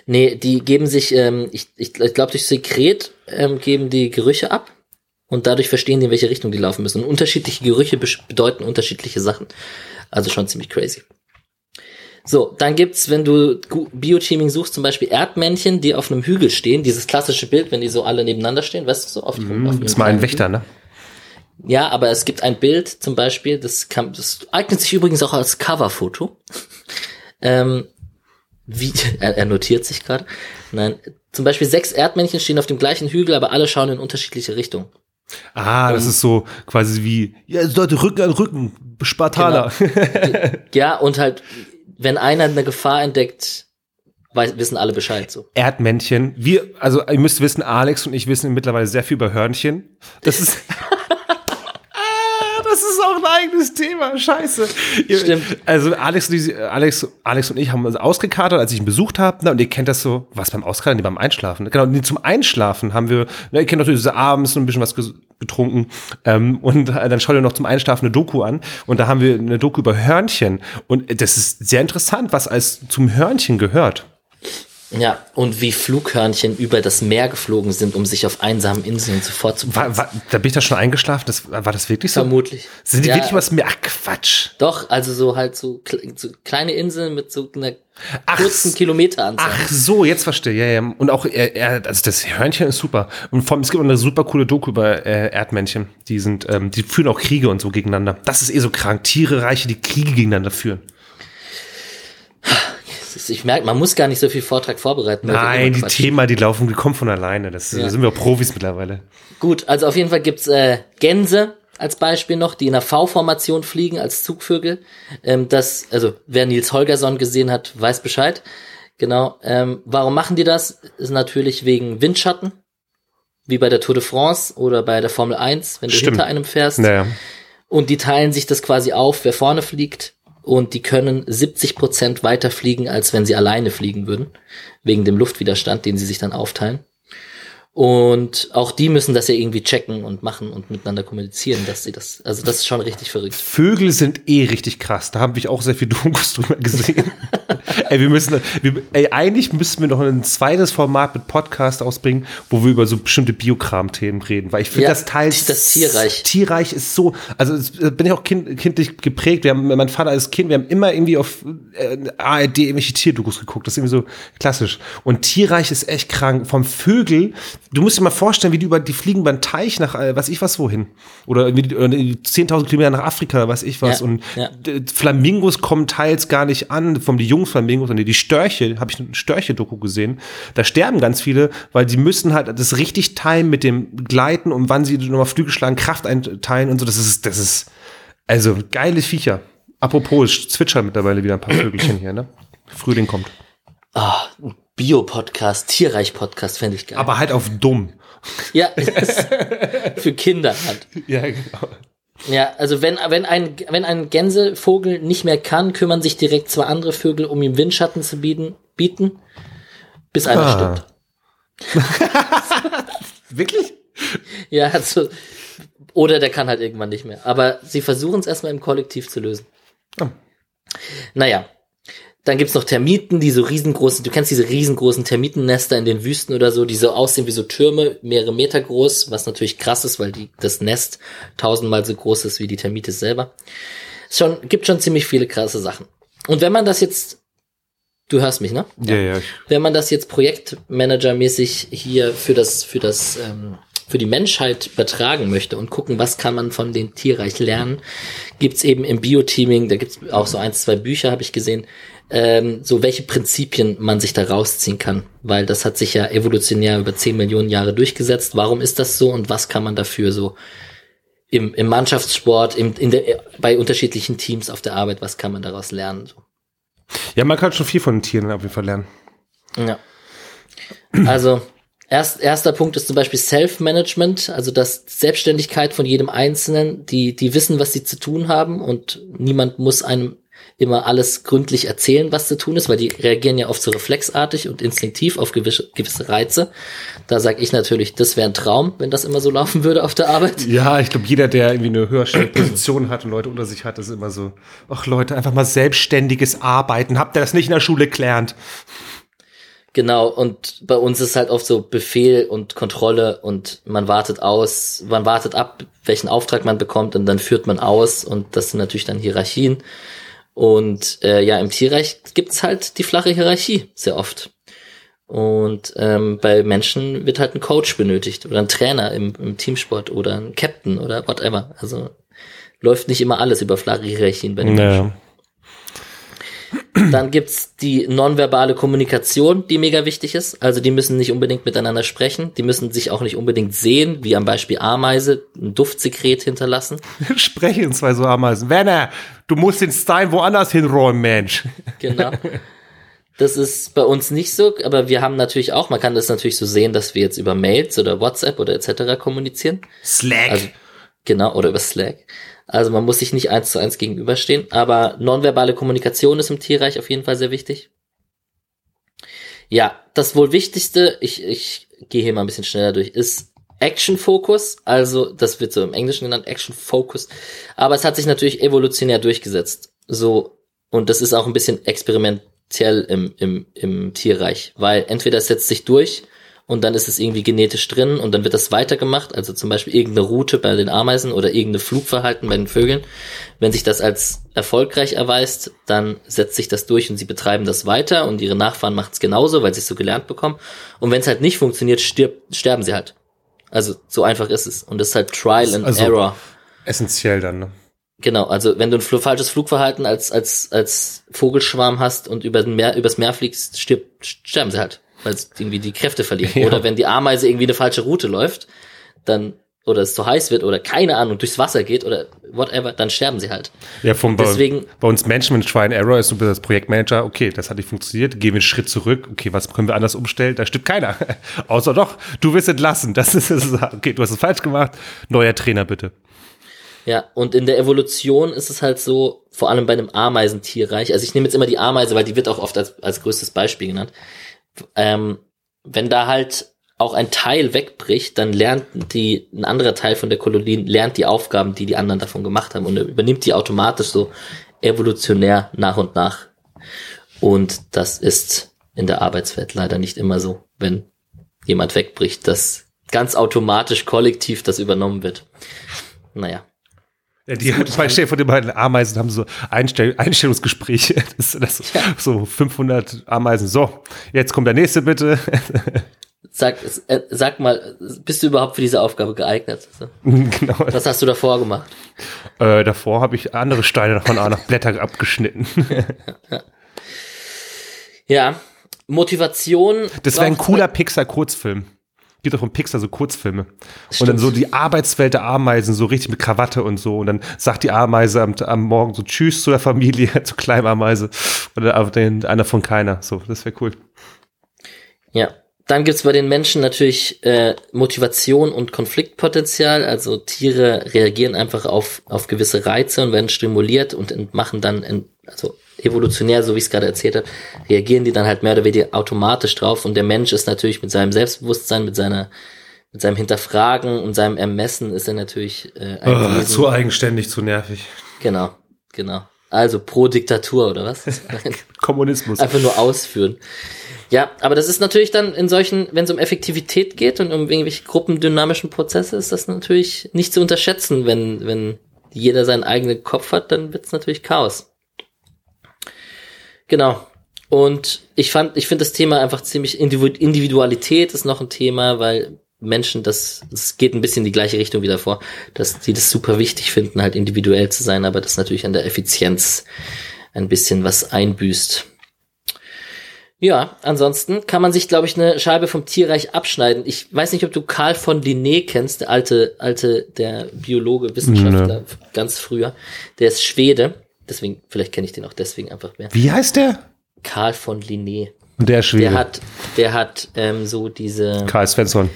C: Nee, die geben sich, ähm, ich, ich, ich glaube, durch Sekret ähm, geben die Gerüche ab und dadurch verstehen die, in welche Richtung die laufen müssen. Und unterschiedliche Gerüche bedeuten unterschiedliche Sachen. Also schon ziemlich crazy. So, dann gibt's, wenn du Bioteaming suchst, zum Beispiel Erdmännchen, die auf einem Hügel stehen. Dieses klassische Bild, wenn die so alle nebeneinander stehen, weißt du so? Auf, dem- auf
B: ist mal ein Wächter, ne?
C: ja, aber es gibt ein Bild zum Beispiel, das, kann, das eignet sich übrigens auch als Coverfoto. *laughs* ähm, wie, *laughs* er, er notiert sich gerade. Nein, zum Beispiel sechs Erdmännchen stehen auf dem gleichen Hügel, aber alle schauen in unterschiedliche Richtungen.
B: Ah, das ist so quasi wie, ja, Leute, Rücken an Rücken, Spartaner. *laughs*
C: Ja, und halt, wenn einer eine Gefahr entdeckt, weiß, wissen alle Bescheid so.
B: Erdmännchen. Wir, also ihr müsst wissen, Alex und ich wissen mittlerweile sehr viel über Hörnchen. Das ist. *laughs* das ist auch ein eigenes Thema. Scheiße.
C: Stimmt.
B: Also Alex, Alex, Alex und ich haben uns ausgekatert, als ich ihn besucht habe. Ne, und ihr kennt das so, was beim Auskatern, nee, beim Einschlafen. Genau, nee, zum Einschlafen haben wir, ne, ihr kennt natürlich so abends so ein bisschen was getrunken. Ähm, und äh, dann schaut ihr noch zum Einschlafen eine Doku an. Und da haben wir eine Doku über Hörnchen. Und das ist sehr interessant, was als zum Hörnchen gehört.
C: Ja, und wie Flughörnchen über das Meer geflogen sind, um sich auf einsamen Inseln sofort zu
B: War, war, da bin ich da schon eingeschlafen. Das, war das wirklich so?
C: Vermutlich.
B: Sind die
C: Ja,
B: wirklich was mehr? Ach, Quatsch.
C: Doch, also so halt so, so kleine Inseln mit so einer
B: Ach,
C: kurzen Kilometeranzahl.
B: Ach so, jetzt verstehe. Ja, ja. Und auch, er, er, also das Hörnchen ist super. Und vor allem, es gibt auch eine super coole Doku über äh, Erdmännchen. Die sind, ähm, die führen auch Kriege und so gegeneinander. Das ist eh so krank. Tiere, Reiche, die Kriege gegeneinander führen.
C: Ich merke, man muss gar nicht so viel Vortrag vorbereiten.
B: Nein, die. Themen, die laufen, die kommen von alleine. Das
C: Ja.
B: da sind wir auch Profis mittlerweile.
C: Gut, also auf jeden Fall gibt's äh, Gänse als Beispiel noch, die in einer V-Formation fliegen als Zugvögel. Ähm, das, also wer Nils Holgersson gesehen hat, weiß Bescheid. Genau. Ähm, warum machen die das? Ist natürlich wegen Windschatten, wie bei der Tour de France oder bei der Formel 1, wenn du
B: Stimmt.
C: hinter einem fährst.
B: Naja.
C: Und die teilen sich das quasi auf, wer vorne fliegt. Und die können 70 Prozent weiter fliegen, als wenn sie alleine fliegen würden. Wegen dem Luftwiderstand, den sie sich dann aufteilen. Und auch die müssen das ja irgendwie checken und machen und miteinander kommunizieren, dass sie das, also das ist schon richtig verrückt.
B: Vögel sind eh richtig krass. Da habe ich auch sehr viel *laughs* Dokus drüber gesehen. *laughs* ey, wir müssen, wir, ey, eigentlich müssten wir noch ein zweites Format mit Podcast ausbringen, wo wir über so bestimmte Biokram-Themen reden, weil ich finde
C: Ja,
B: das teils
C: das Tierreich.
B: Tierreich ist so, also es, äh, bin ich auch kind, kindlich geprägt. Wir haben, mein Vater als Kind, wir haben immer irgendwie auf äh, ARD irgendwelche Tierdokus geguckt. Das ist irgendwie so klassisch. Und Tierreich ist echt krank. Vom Vögel, du musst dir mal vorstellen, wie die über die fliegen beim Teich nach, äh, was ich was wohin. Oder irgendwie oder die 10.000 Kilometer nach Afrika, was ich was.
C: Ja,
B: und
C: ja.
B: Flamingos kommen teils gar nicht an, vom die Jungflamingos, sondern die Störche, habe ich eine Störche-Doku gesehen. Da sterben ganz viele, weil die müssen halt das richtig teilen mit dem Gleiten und wann sie nochmal Flügel schlagen, Kraft einteilen und so. Das ist, das ist, also geile Viecher. Apropos, es zwitschern mittlerweile wieder ein paar Vögelchen hier, ne? Frühling kommt.
C: Ah, ein Bio-Podcast, Tierreich-Podcast fände ich geil.
B: Aber halt auf dumm.
C: ja, *laughs* für Kinder halt.
B: Ja, genau.
C: Ja, also wenn, wenn ein, wenn ein Gänsevogel nicht mehr kann, kümmern sich direkt zwei andere Vögel, um ihm Windschatten zu bieten, bieten bis einer
B: Ah.
C: stirbt. *laughs*
B: Wirklich?
C: Ja, also, oder der kann halt irgendwann nicht mehr. Aber sie versuchen es erstmal im Kollektiv zu lösen.
B: Oh.
C: Naja. Dann gibt's noch Termiten, die so riesengroßen, du kennst diese riesengroßen Termitennester in den Wüsten oder so, die so aussehen wie so Türme, mehrere Meter groß, was natürlich krass ist, weil die, das Nest tausendmal so groß ist wie die Termite selber. Ist Schon, gibt schon ziemlich viele krasse Sachen. Und wenn man das jetzt, du hörst mich, ne?
B: Ja, ja. ich-
C: wenn man das jetzt projektmanagermäßig hier für das, für das, ähm, für die Menschheit übertragen möchte und gucken, was kann man von den Tierreich lernen, gibt's eben im Bioteaming, da gibt's auch so eins, zwei Bücher, habe ich gesehen, ähm, so welche Prinzipien man sich da rausziehen kann, weil das hat sich ja evolutionär über 10 Millionen Jahre durchgesetzt. Warum ist das so und was kann man dafür so im, im Mannschaftssport, im, in der, bei unterschiedlichen Teams auf der Arbeit, was kann man daraus lernen? So.
B: Ja, man kann schon viel von den Tieren auf jeden Fall lernen.
C: Ja. Also, erst, erster Punkt ist zum Beispiel Self-Management, also das Selbstständigkeit von jedem Einzelnen, die, die wissen, was sie zu tun haben und niemand muss einem immer alles gründlich erzählen, was zu tun ist, weil die reagieren ja oft so reflexartig und instinktiv auf gewisse, gewisse Reize. Da sage ich natürlich, das wäre ein Traum, wenn das immer so *laughs* laufen würde auf der Arbeit.
B: Ja, ich glaube, jeder, der irgendwie eine höhere Position hat und Leute unter sich hat, ist immer so, ach Leute, einfach mal selbstständiges Arbeiten. Habt ihr das nicht in der Schule gelernt?
C: Genau, und bei uns ist halt oft so Befehl und Kontrolle und man wartet aus, man wartet ab, welchen Auftrag man bekommt und dann führt man aus und das sind natürlich dann Hierarchien. Und äh, ja, im Tierreich gibt's halt die flache Hierarchie sehr oft. Und ähm, bei Menschen wird halt ein Coach benötigt oder ein Trainer im, im Teamsport oder ein Captain oder whatever. Also läuft nicht immer alles über flache Hierarchien bei den Menschen. Dann gibt's die nonverbale Kommunikation, die mega wichtig ist. Also die müssen nicht unbedingt miteinander sprechen, die müssen sich auch nicht unbedingt sehen, wie am Beispiel Ameise ein Duftsekret hinterlassen. *laughs*
B: Sprechen zwei so Ameisen. Werner, du musst den Stein woanders hinräumen, Mensch.
C: Genau. Das ist bei uns nicht so, aber wir haben natürlich auch, man kann das natürlich so sehen, dass wir jetzt über Mails oder WhatsApp oder etc. kommunizieren.
B: Slack.
C: Also Genau, oder über Slack. Also man muss sich nicht eins zu eins gegenüberstehen, aber nonverbale Kommunikation ist im Tierreich auf jeden Fall sehr wichtig. Ja, das wohl wichtigste, ich, ich gehe hier mal ein bisschen schneller durch, ist Action Focus. Also, das wird so im Englischen genannt, Action Focus. Aber es hat sich natürlich evolutionär durchgesetzt. So, und das ist auch ein bisschen experimentell im, im, im Tierreich, weil entweder es setzt sich durch und dann ist es irgendwie genetisch drin und dann wird das weitergemacht, also zum Beispiel irgendeine Route bei den Ameisen oder irgendeine Flugverhalten bei den Vögeln. Wenn sich das als erfolgreich erweist, dann setzt sich das durch und sie betreiben das weiter und ihre Nachfahren macht es genauso, weil sie es so gelernt bekommen. Und wenn es halt nicht funktioniert, stirb, sterben sie halt. Also so einfach ist es. Und das ist halt Trial and
B: Also-
C: Error.
B: Essentiell dann, ne?
C: Genau, also wenn du ein falsches Flugverhalten als, als, als Vogelschwarm hast und über den Meer, übers Meer fliegst, stirb, sterben sie halt, weil sie irgendwie die Kräfte verlieren. *laughs*
B: Ja.
C: Oder wenn die Ameise irgendwie eine falsche Route läuft, dann, oder es zu heiß wird oder keine Ahnung, durchs Wasser geht oder whatever, dann sterben sie halt.
B: Ja, vom,
C: Deswegen-
B: bei uns Menschen mit Try and Error ist du bist das Projektmanager, okay, das hat nicht funktioniert, gehen wir einen Schritt zurück, okay, was können wir anders umstellen? Da stimmt keiner. *laughs* Außer doch, du wirst entlassen. Das ist, ist okay, du hast es falsch gemacht. Neuer Trainer bitte.
C: Ja, und in der Evolution ist es halt so, vor allem bei einem Ameisentierreich, also ich nehme jetzt immer die Ameise, weil die wird auch oft als, als größtes Beispiel genannt. Ähm, wenn da halt auch ein Teil wegbricht, dann lernt die, ein anderer Teil von der Kolonie lernt die Aufgaben, die die anderen davon gemacht haben und übernimmt die automatisch so evolutionär nach und nach. Und das ist in der Arbeitswelt leider nicht immer so, wenn jemand wegbricht, dass ganz automatisch kollektiv das übernommen wird. Naja.
B: Ja, die zwei Stellen von den beiden Ameisen haben so Einstell Einstellungsgespräche. *laughs* Das, das So 500 Ameisen. So, jetzt kommt der nächste bitte. *laughs*
C: Sag, äh, sag mal, bist du überhaupt für diese Aufgabe geeignet? So. *laughs*
B: genau.
C: Was hast du davor gemacht?
B: Äh, davor habe ich andere Steine von A nach Blätter abgeschnitten.
C: Ja, Motivation.
B: Das wäre ein cooler Pixar-Kurzfilm. Gibt auch von Pixar so Kurzfilme. Und
C: Stimmt.
B: dann so die Arbeitswelt der Ameisen, so richtig mit Krawatte und so. Und dann sagt die Ameise am, am Morgen so Tschüss zu der Familie, *laughs* zur kleinen Ameise. Oder den, einer von keiner. So, das wäre cool.
C: Ja. Dann gibt's bei den Menschen natürlich äh, Motivation und Konfliktpotenzial. Also Tiere reagieren einfach auf, auf gewisse Reize und werden stimuliert und machen dann, also evolutionär, so wie ich es gerade erzählt habe, reagieren die dann halt mehr oder weniger automatisch drauf. Und der Mensch ist natürlich mit seinem Selbstbewusstsein, mit seiner, mit seinem Hinterfragen und seinem Ermessen ist er natürlich äh, ein
B: Oh, zu eigenständig, zu nervig.
C: Genau, genau. Also pro Diktatur oder was? *laughs*
B: Kommunismus.
C: Einfach nur ausführen. Ja, aber das ist natürlich dann in solchen, wenn es um Effektivität geht und um irgendwelche gruppendynamischen Prozesse, ist das natürlich nicht zu unterschätzen. Wenn, wenn jeder seinen eigenen Kopf hat, dann wird es natürlich Chaos. Genau. Und ich fand, ich finde das Thema einfach ziemlich Individu- Individualität ist noch ein Thema, weil Menschen das, es geht ein bisschen in die gleiche Richtung wieder vor, dass die das super wichtig finden, halt individuell zu sein, aber das natürlich an der Effizienz ein bisschen was einbüßt. Ja, ansonsten kann man sich, glaube ich, eine Scheibe vom Tierreich abschneiden. Ich weiß nicht, ob du Karl von Linné kennst, der alte, alte, der Biologe, Wissenschaftler, ganz früher. Der ist Schwede. Deswegen, vielleicht kenne ich den auch deswegen einfach mehr.
B: Wie heißt der?
C: Karl von Linné.
B: Und der Schwede.
C: Der hat, der hat ähm, so diese,
B: Karl Svensson.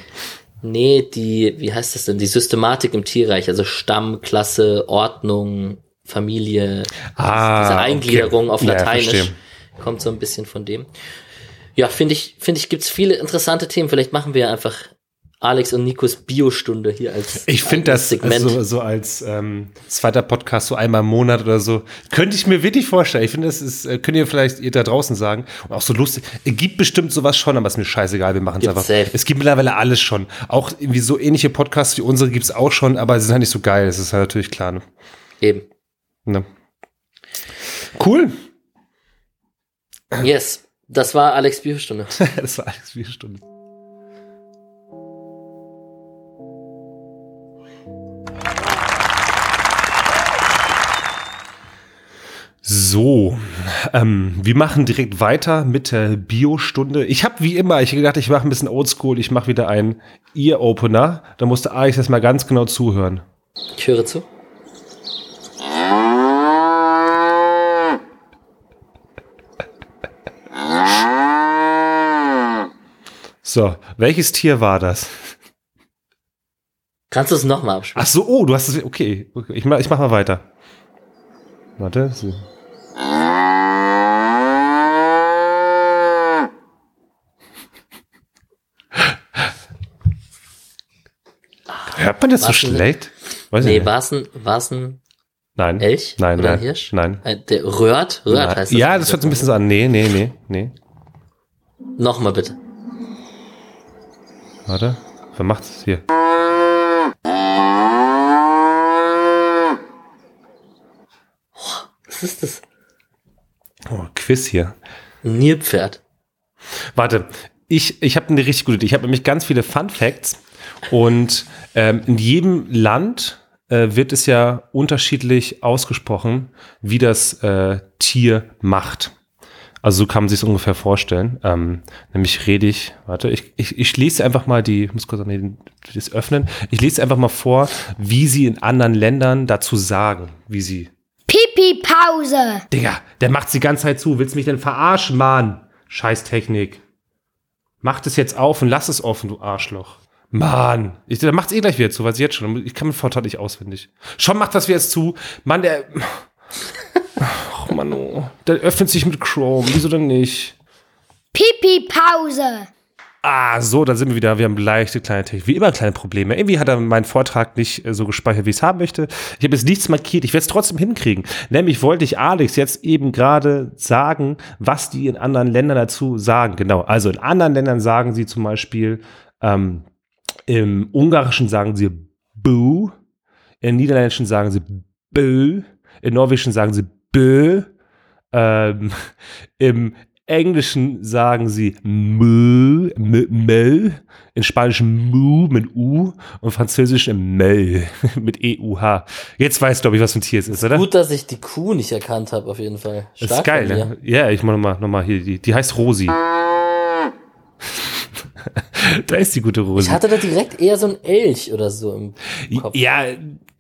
C: nee, die, wie heißt das denn? Die Systematik im Tierreich, also Stamm, Klasse, Ordnung, Familie,
B: Ah,
C: diese Eingliederung
B: okay.
C: auf
B: Ja,
C: Lateinisch
B: verstehe.
C: kommt so ein bisschen von dem. Ja, finde ich, finde ich, gibt's viele interessante Themen. Vielleicht machen wir einfach Alex und Nikos Biostunde hier als
B: Ich finde
C: eigenes
B: das
C: Segment.
B: so, so als ähm, zweiter Podcast so einmal im Monat oder so. Könnte ich mir wirklich vorstellen. Ich finde, das ist, äh, könnt ihr vielleicht ihr da draußen sagen. Und auch so lustig. Es gibt bestimmt sowas schon, aber ist mir scheißegal. Wir machen es einfach.
C: safe.
B: Es gibt mittlerweile alles schon. Auch irgendwie so ähnliche Podcasts wie unsere gibt's auch schon, aber sie sind halt nicht so geil. Das ist halt natürlich klar. Ne?
C: Eben.
B: Ne? Cool.
C: Yes. Das war Alex Biostunde. *laughs*
B: das war alles vier So, ähm, wir machen direkt weiter mit der Bio-Stunde. Ich habe wie immer, ich gedacht, ich mache ein bisschen Oldschool, ich mache wieder einen Ear-Opener. Da musste Alex erst mal ganz genau zuhören.
C: Ich höre zu.
B: So, welches Tier war das?
C: Kannst du es nochmal abspielen?
B: Ach so, oh, du hast es. Okay, okay ich mach, ich mach mal weiter. Warte. So. Hört man das so
C: Was denn?
B: schlecht? Weiß
C: Nee, war es ein, war's ein
B: Nein.
C: Elch?
B: Nein,
C: Oder
B: nein.
C: ein Hirsch?
B: Nein.
C: Ein- Der röhrt? Röhrt
B: Nein.
C: heißt das.
B: Ja, das hört sich ein bisschen so an. Nee, nee, nee, nee.
C: Nochmal bitte.
B: Warte. Wer macht es hier?
C: Was ist das?
B: Oh, Quiz hier.
C: Nilpferd.
B: Warte, ich, ich habe eine richtig gute Idee. Ich habe nämlich ganz viele Fun Facts und ähm, in jedem Land äh, wird es ja unterschiedlich ausgesprochen, wie das äh, Tier macht. Also so kann man sich es ungefähr vorstellen. Ähm, nämlich rede ich, warte, ich, ich, ich lese einfach mal die, ich muss kurz nee, das öffnen. Ich lese einfach mal vor, wie sie in anderen Ländern dazu sagen, wie sie
A: Pipi-Pause.
B: Digga, der macht's die ganze Zeit zu. Willst du mich denn verarschen, Mann? Scheiß Technik. Mach das jetzt auf und lass es offen, du Arschloch. Mann, ich, der macht's eh gleich wieder zu, weiß ich jetzt schon. Ich kann mit Vorteil nicht auswendig. Schon macht das wieder jetzt zu. Mann, der. *laughs* Ach, Mann, oh. Der öffnet sich mit Chrome. Wieso denn nicht?
A: Pipi-Pause.
B: Ah, so, da sind wir wieder. Wir haben leichte kleine Technik. Wie immer kleine Probleme. Irgendwie hat er meinen Vortrag nicht äh, so gespeichert, wie ich es haben möchte. Ich habe jetzt nichts markiert. Ich werde es trotzdem hinkriegen. Nämlich wollte ich Alex jetzt eben gerade sagen, was die in anderen Ländern dazu sagen. Genau. Also in anderen Ländern sagen sie zum Beispiel, ähm, im Ungarischen sagen sie Boo, im Niederländischen sagen sie Bö, im Norwegischen sagen sie Bö, ähm, *laughs* im Englischen sagen sie Mö, Mö, in Spanisch Mu mit U und Französisch Mö *laughs* mit E-U-H. Jetzt weißt du, glaube ich, was für ein Tier es ist, oder?
C: Gut, dass ich die Kuh nicht erkannt habe, auf jeden Fall.
B: das
C: Stark
B: ist geil, ne? Ja, ich mach nochmal noch mal hier, die, die heißt Rosi. *laughs* da ist die gute Rosi.
C: Ich hatte da direkt eher so ein Elch oder so im Kopf.
B: Ja,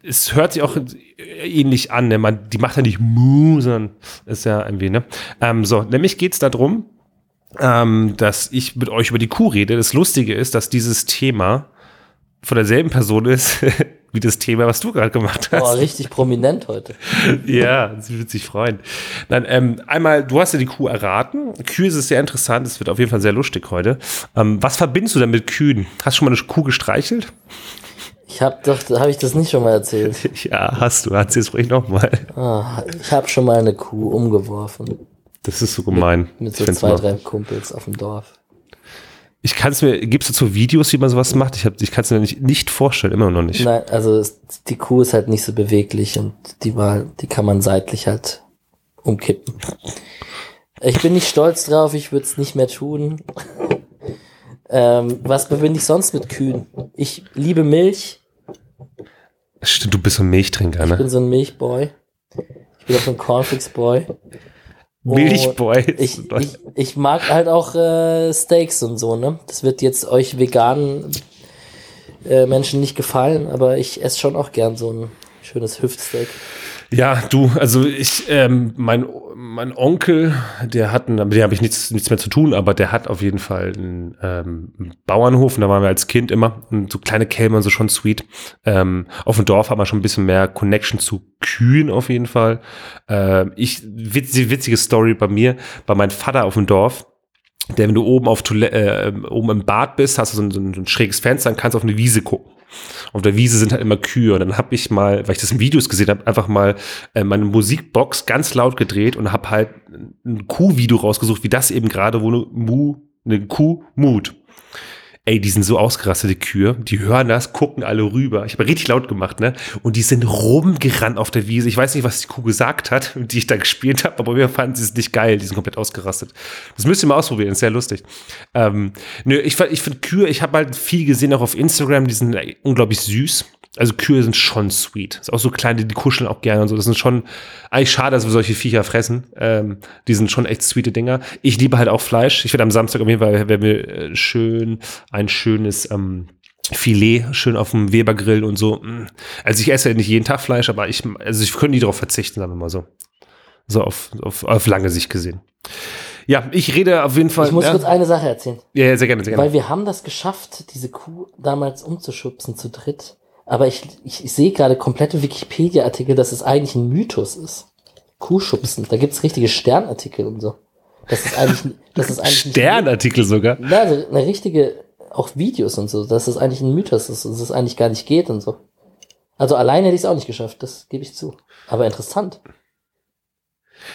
B: es hört sich auch ähnlich an. Ne? Man, die macht ja nicht Mu, sondern ist ja irgendwie, ne? Ähm, so, nämlich geht's darum, ähm, dass ich mit euch über die Kuh rede. Das Lustige ist, dass dieses Thema von derselben Person ist, *laughs* wie das Thema, was du gerade gemacht hast.
C: Boah, richtig prominent heute. *laughs*
B: Ja, sie wird sich freuen. Dann ähm, einmal, du hast ja die Kuh erraten. Kühe ist sehr interessant, es wird auf jeden Fall sehr lustig heute. Ähm, was verbindest du denn mit Kühen? Hast du schon mal eine Kuh gestreichelt?
C: Ich hab doch, habe ich das nicht schon mal erzählt? *laughs*
B: Ja, hast du. Erzähl's ruhig nochmal.
C: Ah, ich habe schon mal eine Kuh umgeworfen
B: Das ist so gemein.
C: mit
B: Ich
C: so zwei, drei Kumpels auf dem Dorf.
B: Ich kann es mir, gibt's dazu Videos, wie man sowas macht? Ich, hab- ich kann es mir nicht, nicht vorstellen, immer noch nicht.
C: Nein, also es, die Kuh ist halt nicht so beweglich und die war, die kann man seitlich halt umkippen. Ich bin nicht stolz drauf, ich würde es nicht mehr tun. *laughs* ähm, was verbinde ich sonst mit Kühen? Ich liebe Milch,
B: Stimmt, du bist so ein Milchtrinker,
C: ich
B: ne?
C: bin so ein Milchboy. Ich bin auch so ein Cornflakes-Boy.
B: Milchboy.
C: Ich, ich, ich mag halt auch äh, Steaks und so, ne? Das wird jetzt euch veganen äh, Menschen nicht gefallen, aber ich esse schon auch gern so ein schönes Hüftsteak.
B: Ja, du, also ich, ähm, mein, mein Onkel, der hat, mit dem habe ich nichts, nichts mehr zu tun, aber der hat auf jeden Fall einen, ähm, einen Bauernhof und da waren wir als Kind immer und so kleine Kälber und so schon sweet. Ähm, auf dem Dorf haben wir schon ein bisschen mehr Connection zu Kühen auf jeden Fall. Ähm, ich, witzige, witzige Story bei mir, bei meinem Vater auf dem Dorf, der, wenn du oben auf Toilette, äh, oben im Bad bist, hast du so ein, so ein, so ein schräges Fenster und kannst auf eine Wiese gucken. Auf der Wiese sind halt immer Kühe und dann habe ich mal, weil ich das in Videos gesehen habe, einfach mal äh, meine Musikbox ganz laut gedreht und habe halt ein Kuhvideo rausgesucht, wie das eben gerade, wo eine Mu, eine Kuh mut. Ey, die sind so ausgerastet, die Kühe. Die hören das, gucken alle rüber. Ich habe richtig laut gemacht, ne? Und die sind rumgerannt auf der Wiese. Ich weiß nicht, was die Kuh gesagt hat, *laughs* die ich da gespielt habe, aber mir fanden sie es nicht geil. Die sind komplett ausgerastet. Das müsst ihr mal ausprobieren, ist sehr lustig. Ähm, nö, ich, ich finde Kühe, ich habe halt viel gesehen, auch auf Instagram, die sind unglaublich süß. Also Kühe sind schon sweet. Ist auch so kleine, die kuscheln auch gerne und so. Das sind schon eigentlich schade, dass wir solche Viecher fressen. Ähm, die sind schon echt sweete Dinger. Ich liebe halt auch Fleisch. Ich werde am Samstag auf jeden Fall, werden wir äh, schön ein schönes ähm, Filet schön auf dem Webergrill und so. Mm. Also ich esse ja nicht jeden Tag Fleisch, aber ich, also ich könnte nie darauf verzichten, sagen wir mal so. So auf, auf, auf lange Sicht gesehen. Ja, ich rede auf jeden Fall.
C: Ich muss
B: ja,
C: kurz eine Sache erzählen.
B: ja, ja, sehr gerne, sehr gerne.
C: Weil wir haben das geschafft, diese Kuh damals umzuschubsen zu dritt. Aber ich, ich, ich sehe gerade komplette Wikipedia-Artikel, dass es eigentlich ein Mythos ist. Kuhschubsen. Da gibt's richtige Sternartikel und so. Das ist eigentlich, das ist eigentlich ein-
B: Sternartikel sogar.
C: Ja, also eine richtige, auch Videos und so, dass es eigentlich ein Mythos ist und es eigentlich gar nicht geht und so. Also alleine hätte ich es auch nicht geschafft, das gebe ich zu. Aber interessant.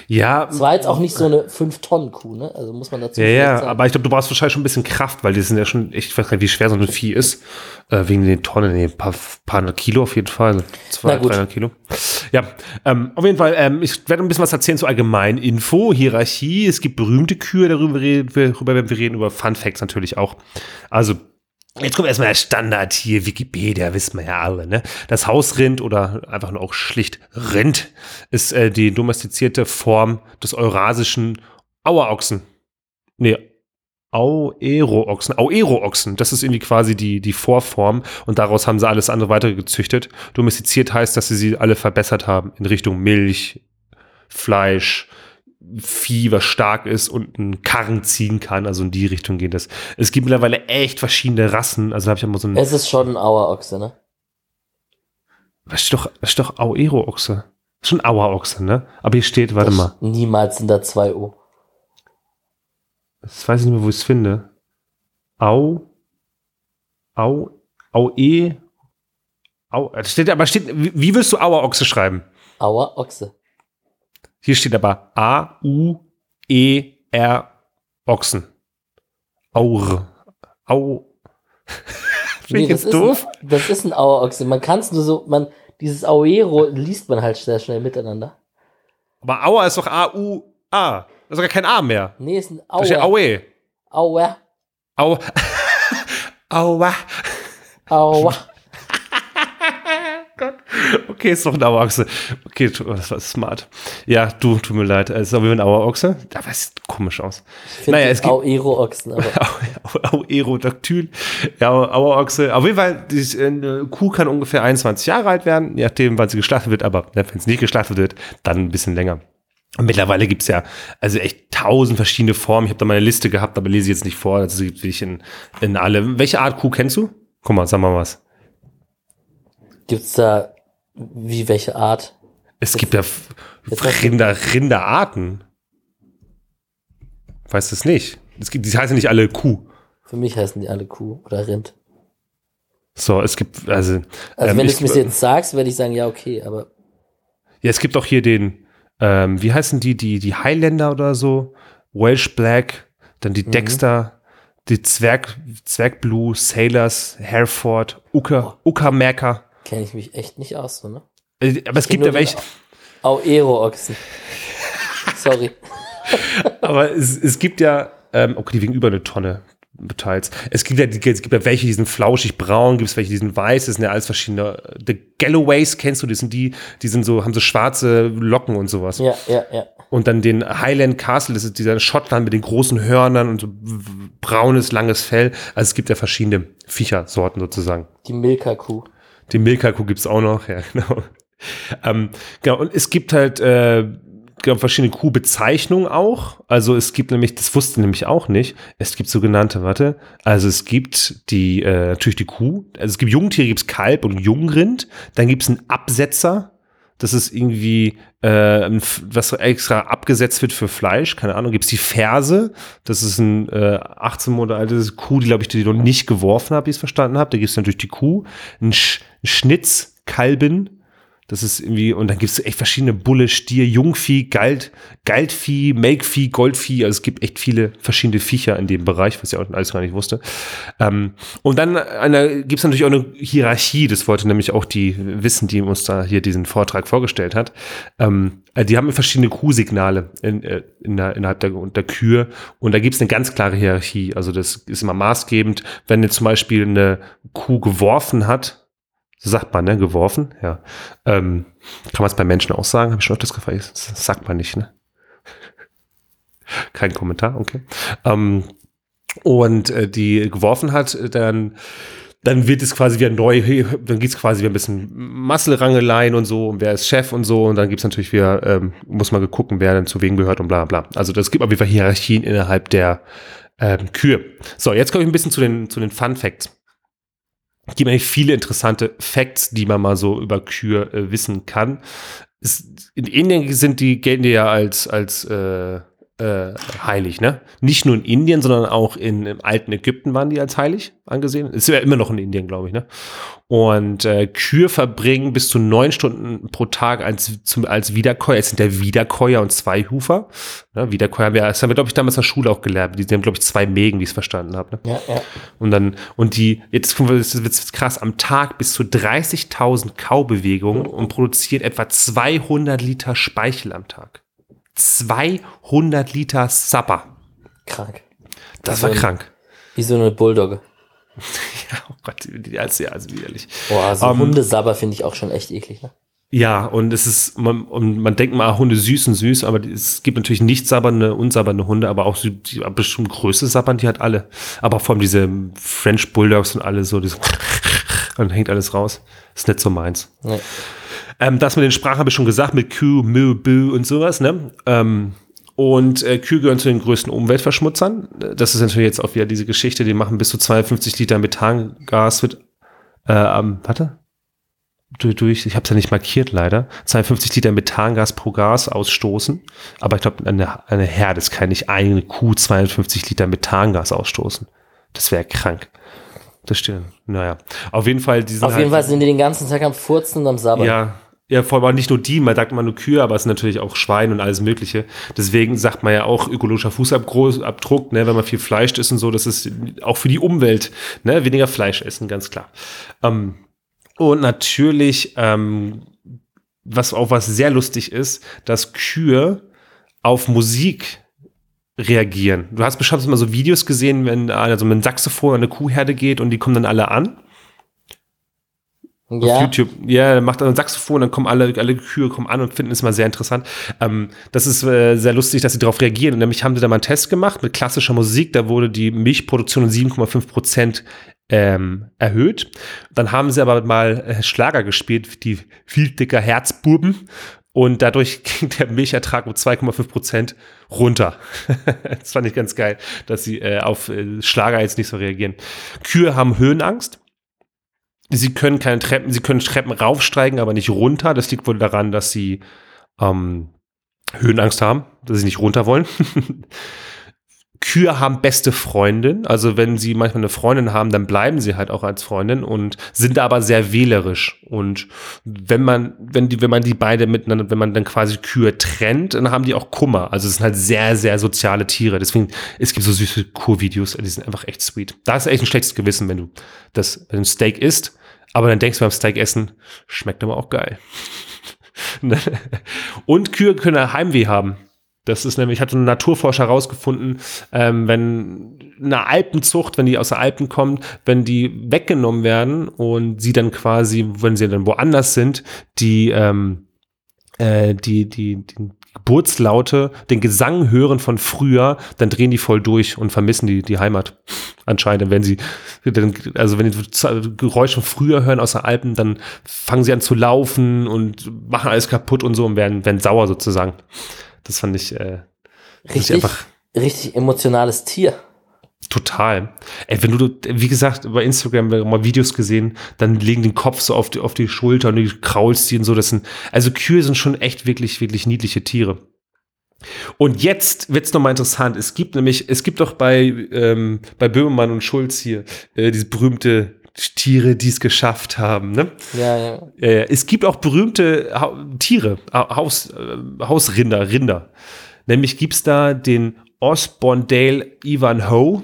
B: Ja,
C: Es war jetzt auch nicht so eine 5-Tonnen-Kuh, ne? Also muss man dazu
B: ja, ja,
C: sagen.
B: aber ich glaube, du brauchst wahrscheinlich schon ein bisschen Kraft, weil die sind ja schon, echt, ich weiß gar nicht, wie schwer so ein Vieh ist, äh, wegen den Tonnen, nee, ein paar, paar hundert Kilo auf jeden Fall, zwei. 300 Kilo. Ja, ähm, auf jeden Fall, ähm, ich werde ein bisschen was erzählen zur allgemeinen Info, Hierarchie, es gibt berühmte Kühe, darüber reden wir, darüber werden wir reden, über Fun Facts natürlich auch. Also, Jetzt kommt erstmal der Standard hier, Wikipedia, wissen wir ja alle, ne? Das Hausrind oder einfach nur auch schlicht Rind ist äh, die domestizierte Form des eurasischen Auerochsen. Nee, Auero-Ochsen. Auero-Ochsen, das ist irgendwie quasi die, die Vorform und daraus haben sie alles andere weitere gezüchtet. Domestiziert heißt, dass sie sie alle verbessert haben in Richtung Milch, Fleisch, Vieh, was stark ist und einen Karren ziehen kann. Also in die Richtung geht das. Es gibt mittlerweile echt verschiedene Rassen. Also habe ich immer so ein.
C: Es ist schon ein Auerochse, ne?
B: Was steht doch, was steht doch Auero-Ochse? Schon Auerochse, ne? Aber hier steht, warte
C: Das-
B: mal.
C: Niemals sind da zwei O.
B: Das weiß ich nicht mehr, wo ich es finde. Au. Au. Au E. Au. Das steht aber steht, wie, wie willst du Auerochse schreiben?
C: Auerochse.
B: Hier steht aber A U E R Ochsen. Aur. Au. *laughs* Finde ich
C: das,
B: jetzt
C: ist
B: doof?
C: Ein, das ist ein Auerochse. Man kann es nur so, man, dieses Auero liest man halt sehr schnell miteinander.
B: Aber Auer ist doch A U A. Das ist gar kein A mehr.
C: Nee, ist ein
B: Da steht
C: Auer.
B: Aue.
C: Auer.
B: Au. Aua. *laughs*
C: Auer.
B: Okay, ist doch ein Auerochse. Okay, das war smart. Ja, du, tut mir leid. Es ist aber ein Auerochse. Aber es sieht komisch aus.
C: Ich
B: Naja, es gibt-
C: Auero-Ochsen, aber *laughs*
B: Aerodactyl. Ja, Auerochse. Auf jeden Fall, die eine Kuh kann ungefähr 21 Jahre alt werden, je nachdem, wann sie geschlachtet wird, aber ne, wenn es nicht geschlachtet wird, dann ein bisschen länger. Und mittlerweile gibt's ja also echt tausend verschiedene Formen. Ich habe da meine Liste gehabt, aber lese ich jetzt nicht vor. Das gibt wirklich in, in alle. Welche Art Kuh kennst du? Guck mal, sag mal was.
C: gibt's da, wie, welche Art?
B: Es gibt ja Rinder, Rinderarten. Weißt du es nicht? Es gibt, die heißen nicht alle Kuh.
C: Für mich heißen die alle Kuh oder Rind.
B: So, es gibt, also.
C: Also
B: ähm,
C: wenn du es mir jetzt sagst, werde ich sagen, ja, okay, aber
B: Ja, es gibt auch hier den, ähm, wie heißen die, die, die Highlander oder so? Welsh Black, dann
C: Mhm.
B: die Dexter, die Zwerg, Zwergblue, Sailors, Hereford, Uka, Uckermärker.
C: Kenne ich mich echt nicht aus, so, ne?
B: Äh, Aber es gibt ja welche,
C: Auero-Ochsen. *laughs* Sorry.
B: aber es, es gibt ja, ähm, okay, die wiegen über eine Tonne teils. Es gibt ja, es gibt ja welche, die sind flauschig braun, gibt es welche, die sind weiß, das sind ja alles verschiedene. The Galloways kennst du, das sind die, die sind so, haben so schwarze Locken und sowas.
C: Ja, ja, ja.
B: Und dann den Highland Castle, das ist dieser Schottland mit den großen Hörnern und so braunes, langes Fell. Also es gibt ja verschiedene Viechersorten sozusagen.
C: Die Milka-Kuh.
B: Die Milka-Kuh gibt's auch noch, ja, *laughs* genau. Ähm, genau, und es gibt halt äh, genau, verschiedene Kuhbezeichnungen auch. Also es gibt nämlich, das wusste ich nämlich auch nicht, es gibt sogenannte, warte, also es gibt die, äh, natürlich die Kuh, also es gibt Jungtiere, gibt's Kalb und Jungrind, dann gibt's einen Absetzer, das ist irgendwie äh, was extra abgesetzt wird für Fleisch, keine Ahnung, gibt's die Ferse, das ist ein äh, 18 Monate alte Kuh, die glaube ich, die noch nicht geworfen habe, wie ich es verstanden habe. Da gibt's natürlich die Kuh, ein Sch Schnitz, Kalben, das ist irgendwie, und dann gibt's echt verschiedene Bulle, Stier, Jungvieh, Galt, Galtvieh, Melkvieh, Goldvieh. Also es gibt echt viele verschiedene Viecher in dem Bereich, was ich auch alles gar nicht wusste. Ähm, und dann eine, gibt's natürlich auch eine Hierarchie, das wollte nämlich auch die wissen, die uns da hier diesen Vortrag vorgestellt hat. Ähm, äh, die haben verschiedene Kuhsignale in, äh, in der, innerhalb der, der Kühe und da gibt's eine ganz klare Hierarchie. Also das ist immer maßgebend, wenn jetzt zum Beispiel eine Kuh geworfen hat, sagt man, ne? Geworfen, ja. Ähm, kann man es bei Menschen auch sagen? Habe ich schon öfters gefragt. Das sagt man nicht, ne? Kein Kommentar, okay. Ähm, und äh, die geworfen hat, äh, dann, dann wird es quasi wieder neu, dann geht's quasi wieder ein bisschen Masselrangeleien und so, und wer ist Chef und so, und dann gibt's natürlich wieder, ähm, muss man gucken, wer dann zu wem gehört und bla bla. Also das gibt auf jeden Fall Hierarchien innerhalb der ähm, Kühe. So, jetzt komme ich ein bisschen zu den, zu den Fun Facts. Gibt eigentlich viele interessante Facts, die man mal so über Kühe äh, wissen kann. Es, in Indien sind die, gelten die ja als, als äh, äh, heilig, ne? Nicht nur in Indien, sondern auch in, im alten Ägypten waren die als heilig angesehen. Ist ja immer noch in Indien, glaube ich, ne? Und äh, Kühe verbringen bis zu neun Stunden pro Tag als, zum, als Wiederkäuer. Es sind der Wiederkäuer und Zweihufer. Ne? Wiederkäuer haben wir, das haben wir, glaube ich, damals in der Schule auch gelernt. Die haben, glaube ich, zwei Mägen, wie ich es verstanden habe. Ne?
C: Ja, ja.
B: Und dann, und die, jetzt wird krass, am Tag bis zu 30.000 Kaubewegungen und produziert etwa 200 Liter Speichel am Tag. 200 Liter Sapper.
C: Krank.
B: Das war
C: Also-
B: krank.
C: Wie so eine Bulldogge. *laughs*
B: Ja, oh Gott, die als ja, also widerlich.
C: Boah, so
B: Ähm,
C: Hundesabber finde ich auch schon echt eklig. Ne?
B: Ja, und es ist, man, und man denkt mal, ah, Hunde süß und süß, aber die- es gibt natürlich nicht sabbernde, unsabbernde Hunde, aber auch so, die bestimmt Größe sabbern, die hat alle. Aber vor allem diese French Bulldogs und alle so, das, *laughs* dann hängt alles raus. Ist nicht so meins.
C: Nee.
B: Ähm, das mit den Sprachen habe ich schon gesagt, mit Kü, Mü, Bü und sowas, ne? Ähm, und äh, Kühe gehören zu den größten Umweltverschmutzern. Das ist natürlich jetzt auch wieder diese Geschichte, die machen bis zu 52 Liter Methangas wird, äh, ähm, warte, durch, ich habe es ja nicht markiert leider, 52 Liter Methangas pro Gas ausstoßen. Aber ich glaube, eine, eine Herde, es kann nicht eine Kuh 52 Liter Methangas ausstoßen. Das wäre krank. Das stimmt. Naja. Auf jeden Fall, die
C: Auf
B: halt,
C: jeden Fall sind die den ganzen Tag am Furzen und am Sabbern.
B: ja, ja, vor allem nicht nur die, man sagt immer nur Kühe, aber es sind natürlich auch Schweine und alles Mögliche. Deswegen sagt man ja auch ökologischer Fußabdruck, ne, wenn man viel Fleisch isst und so, das ist auch für die Umwelt, ne, weniger Fleisch essen, ganz klar. Ähm, und natürlich, ähm, was auch was sehr lustig ist, dass Kühe auf Musik reagieren. Du hast bestimmt mal so Videos gesehen, wenn also mit einem Saxophon an eine Kuhherde geht und die kommen dann alle an auf
C: ja.
B: YouTube. Ja, macht dann ein Saxophon, dann kommen alle, alle Kühe kommen an und finden es mal sehr interessant. Ähm, das ist äh, sehr lustig, dass sie darauf reagieren. Und nämlich haben sie da mal einen Test gemacht mit klassischer Musik. Da wurde die Milchproduktion um 7,5 Prozent ähm, erhöht. Dann haben sie aber mal äh, Schlager gespielt, die viel dicker Herzbuben. Und dadurch *laughs* ging der Milchertrag um 2,5 Prozent runter. *laughs* das fand ich ganz geil, dass sie äh, auf äh, Schlager jetzt nicht so reagieren. Kühe haben Höhenangst. Sie können keine Treppen, sie können Treppen raufsteigen, aber nicht runter. Das liegt wohl daran, dass sie ähm, Höhenangst haben, dass sie nicht runter wollen. *laughs* Kühe haben beste Freundin. Also wenn sie manchmal eine Freundin haben, dann bleiben sie halt auch als Freundin und sind aber sehr wählerisch. Und wenn man, wenn die, wenn man die beide miteinander, wenn man dann quasi Kühe trennt, dann haben die auch Kummer. Also es sind halt sehr, sehr soziale Tiere. Deswegen, es gibt so süße Kurvideos, die sind einfach echt sweet. Da ist echt ein schlechtes Gewissen, wenn du das, wenn du ein Steak isst, aber dann denkst du beim Steak essen, schmeckt aber auch geil. *laughs* Und Kühe können Heimweh haben. Das ist nämlich, hat ein Naturforscher herausgefunden, ähm, wenn eine Alpenzucht, wenn die aus der Alpen kommt, wenn die weggenommen werden und sie dann quasi, wenn sie dann woanders sind, die, ähm, äh, die, die, die Geburtslaute, den Gesang hören von früher, dann drehen die voll durch und vermissen die, die Heimat. Anscheinend, wenn sie, also wenn die Geräusche von früher hören aus den Alpen, dann fangen sie an zu laufen und machen alles kaputt und so und werden, werden sauer sozusagen. Das fand ich, äh,
C: Richtig,
B: einfach
C: richtig emotionales Tier.
B: total. Ey, wenn du, wie gesagt, bei Instagram mal Videos gesehen, dann legen den Kopf so auf die, auf die Schulter und du kraulst die und so. Das sind, also Kühe sind schon echt wirklich, wirklich niedliche Tiere. Und jetzt wird's noch mal interessant. Es gibt nämlich, es gibt doch bei, ähm, bei Böhmermann und Schulz hier äh, diese berühmte Tiere, die es geschafft haben. Ne?
C: Ja, ja.
B: Es gibt auch berühmte ha Tiere, ha Haus, äh, Hausrinder, Rinder. Nämlich gibt's da den Osborndale Ivanhoe.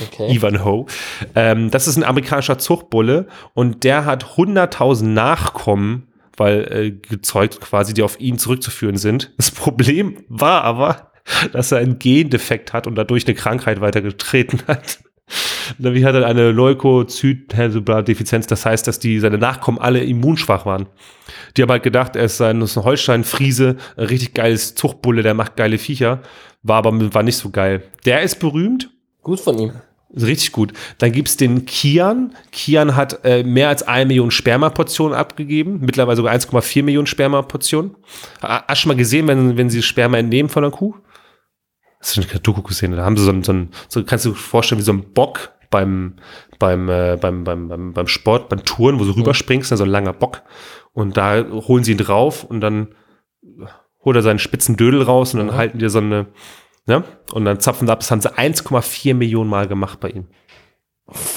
C: Okay.
B: Ivanhoe. Ähm, das ist ein amerikanischer Zuchtbulle und der hat 100.000 Nachkommen, weil äh, gezeugt quasi, die auf ihn zurückzuführen sind. Das Problem war aber, dass er einen Gendefekt hat und dadurch eine Krankheit weitergetreten hat. *laughs* Nämlich hat er eine Leukozyt-Defizienz, das heißt, dass die, seine Nachkommen alle immunschwach waren. Die haben halt gedacht, er ist ein, ist ein Holstein-Friese, ein richtig geiles Zuchtbulle, der macht geile Viecher, war aber war nicht so geil. Der ist berühmt,
C: Gut von ihm.
B: Richtig gut. Dann gibt's den Kian. Kian hat äh, mehr als eine Million Spermaportionen abgegeben. Mittlerweile sogar 1,4 Millionen Spermaportionen. Ha- Hast du mal gesehen, wenn, wenn sie Sperma entnehmen von einer Kuh? Hast du eine Doku gesehen? Da haben sie so ein, so ein, so kannst du dir vorstellen, wie so ein Bock, beim, beim, äh, beim, beim, beim, beim Sport, beim Touren, wo du rüberspringst, ne, so ein langer Bock. Und da holen sie ihn drauf und dann holt er seinen spitzen Dödel raus und dann halten die so eine, ne? Und dann zapfen sie ab. Das haben sie 1,4 Millionen Mal gemacht bei ihm.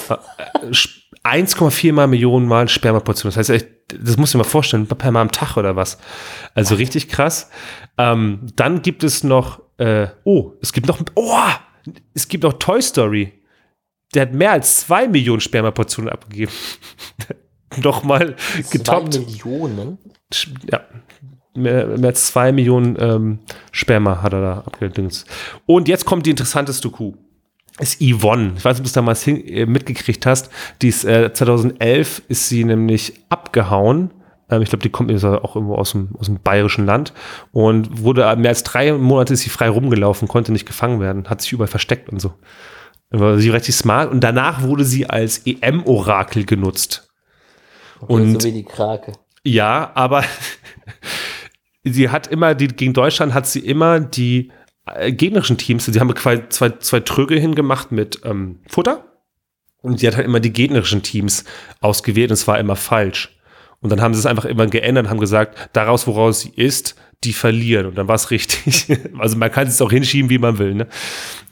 B: Äh, sch- 1,4 mal Millionen Mal Spermaportion. Das heißt, echt, das muss ich mir mal vorstellen, per Mal am Tag oder was. Also richtig krass. Ähm, dann gibt es noch, äh, oh, es gibt noch, oh, es gibt noch Toy Story. Der hat mehr als zwei Millionen Spermaportionen abgegeben. *laughs* Nochmal getoppt.
C: Zwei Millionen?
B: Ja, mehr, mehr als zwei Millionen ähm, Sperma hat er da abgedüngt. Und jetzt kommt die interessanteste Kuh. Ist Yvonne. Ich weiß nicht, ob du es damals hin, äh, mitgekriegt hast. Die ist, äh, 2011 ist sie nämlich abgehauen. Ähm, ich glaube, die kommt ist auch irgendwo aus dem, aus dem bayerischen Land und wurde mehr als drei Monate ist sie frei rumgelaufen, konnte nicht gefangen werden, hat sich überall versteckt und so. Dann war sie richtig smart und danach wurde sie als EM-Orakel genutzt. Und
C: so wie die Krake.
B: ja, aber *laughs* sie hat immer, die, gegen Deutschland hat sie immer die äh, gegnerischen Teams, sie haben quasi zwei, zwei Tröge hingemacht mit ähm, Futter und sie hat halt immer die gegnerischen Teams ausgewählt und es war immer falsch. Und dann haben sie es einfach immer geändert und haben gesagt, daraus, woraus sie ist, die verlieren. Und dann war es richtig. *laughs* also man kann es auch hinschieben, wie man will. Ne?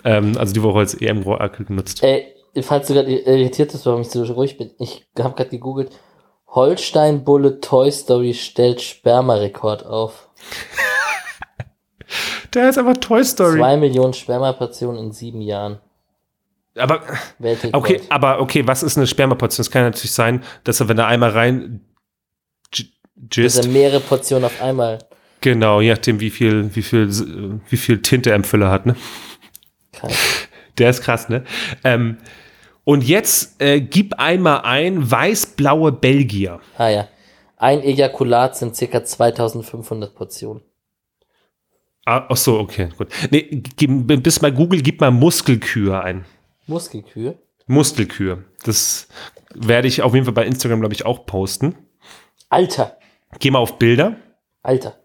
B: Ähm, also die Woche als EM-Orakel genutzt.
C: Ey, falls du gerade irritiert bist, warum ich so ruhig bin, ich habe gerade gegoogelt. Holstein Bulle Toy Story stellt Spermarekord auf. *laughs*
B: Der ist einfach Toy Story.
C: Zwei Millionen Spermaportionen in sieben Jahren.
B: Aber
C: Weltrekord.
B: Okay, aber okay, was ist eine Spermaportion? Es kann natürlich sein, dass er, wenn er einmal rein jist,
C: sind mehrere Portionen auf einmal.
B: genau, je nachdem, wie viel, wie viel, wie viel Tinte er im Füller hat, ne?
C: Kein.
B: Der ist krass, ne? Ähm, und jetzt äh, gib einmal ein weiß-blaue Belgier.
C: Ah ja. Ein Ejakulat sind circa 2500 Portionen.
B: Ah, ach so, okay, gut. Nee, bis mal Google, gib mal Muskelkühe ein.
C: Muskelkühe.
B: Muskelkühe. Das werde ich auf jeden Fall bei Instagram, glaube ich, auch posten.
C: Alter.
B: Geh mal auf Bilder.
C: Alter.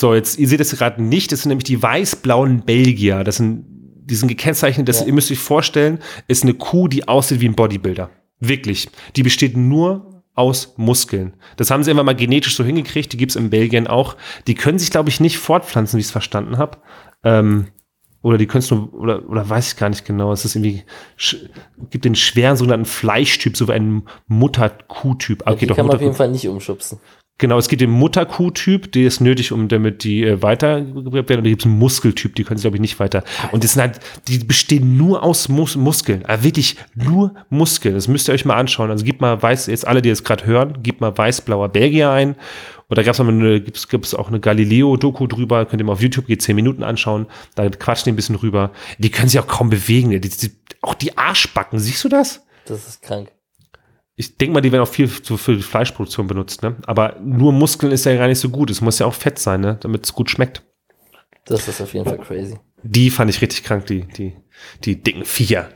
B: So, jetzt, ihr seht es gerade nicht, das sind nämlich die weiß-blauen Belgier. Das sind, die sind gekennzeichnet, das,
C: Ja.
B: ihr müsst euch vorstellen, ist eine Kuh, die aussieht wie ein Bodybuilder. Wirklich. Die besteht nur aus Muskeln. Das haben sie einfach mal genetisch so hingekriegt, die gibt's in Belgien auch. Die können sich, glaube ich, nicht fortpflanzen, wie ich es verstanden habe. Ähm, oder die können es nur, oder, oder weiß ich gar nicht genau. Es ist irgendwie, gibt den schweren sogenannten Fleischtyp, so wie einen Mutter-Kuh-Typ.
C: die kann man auf jeden Fall nicht umschubsen.
B: Genau, es gibt den Mutterkuh-Typ, der ist nötig, um damit die äh, weitergebracht werden. Und da gibt es einen Muskeltyp, die können sie, glaube ich, nicht weiter. Und das sind halt, die bestehen nur aus Mus Muskeln. Also wirklich nur Muskeln. Das müsst ihr euch mal anschauen. Also gebt mal weiß, jetzt alle, die jetzt gerade hören, gebt mal weiß-blauer Belgier ein. Und da gab's noch mal eine, gibt's, gibt's auch eine Galileo-Doku drüber, könnt ihr mal auf YouTube, geht zehn Minuten anschauen, da quatschen die ein bisschen rüber. Die können sich auch kaum bewegen. Die, die, auch die Arschbacken, siehst du das?
C: Das ist krank.
B: Ich denke mal, die werden auch viel zu, für die Fleischproduktion benutzt, ne? Aber nur Muskeln ist ja gar nicht so gut. Es muss ja auch Fett sein, ne? Damit es gut schmeckt.
C: Das ist auf jeden Fall crazy.
B: Die fand ich richtig krank, die, die, die dicken Viecher.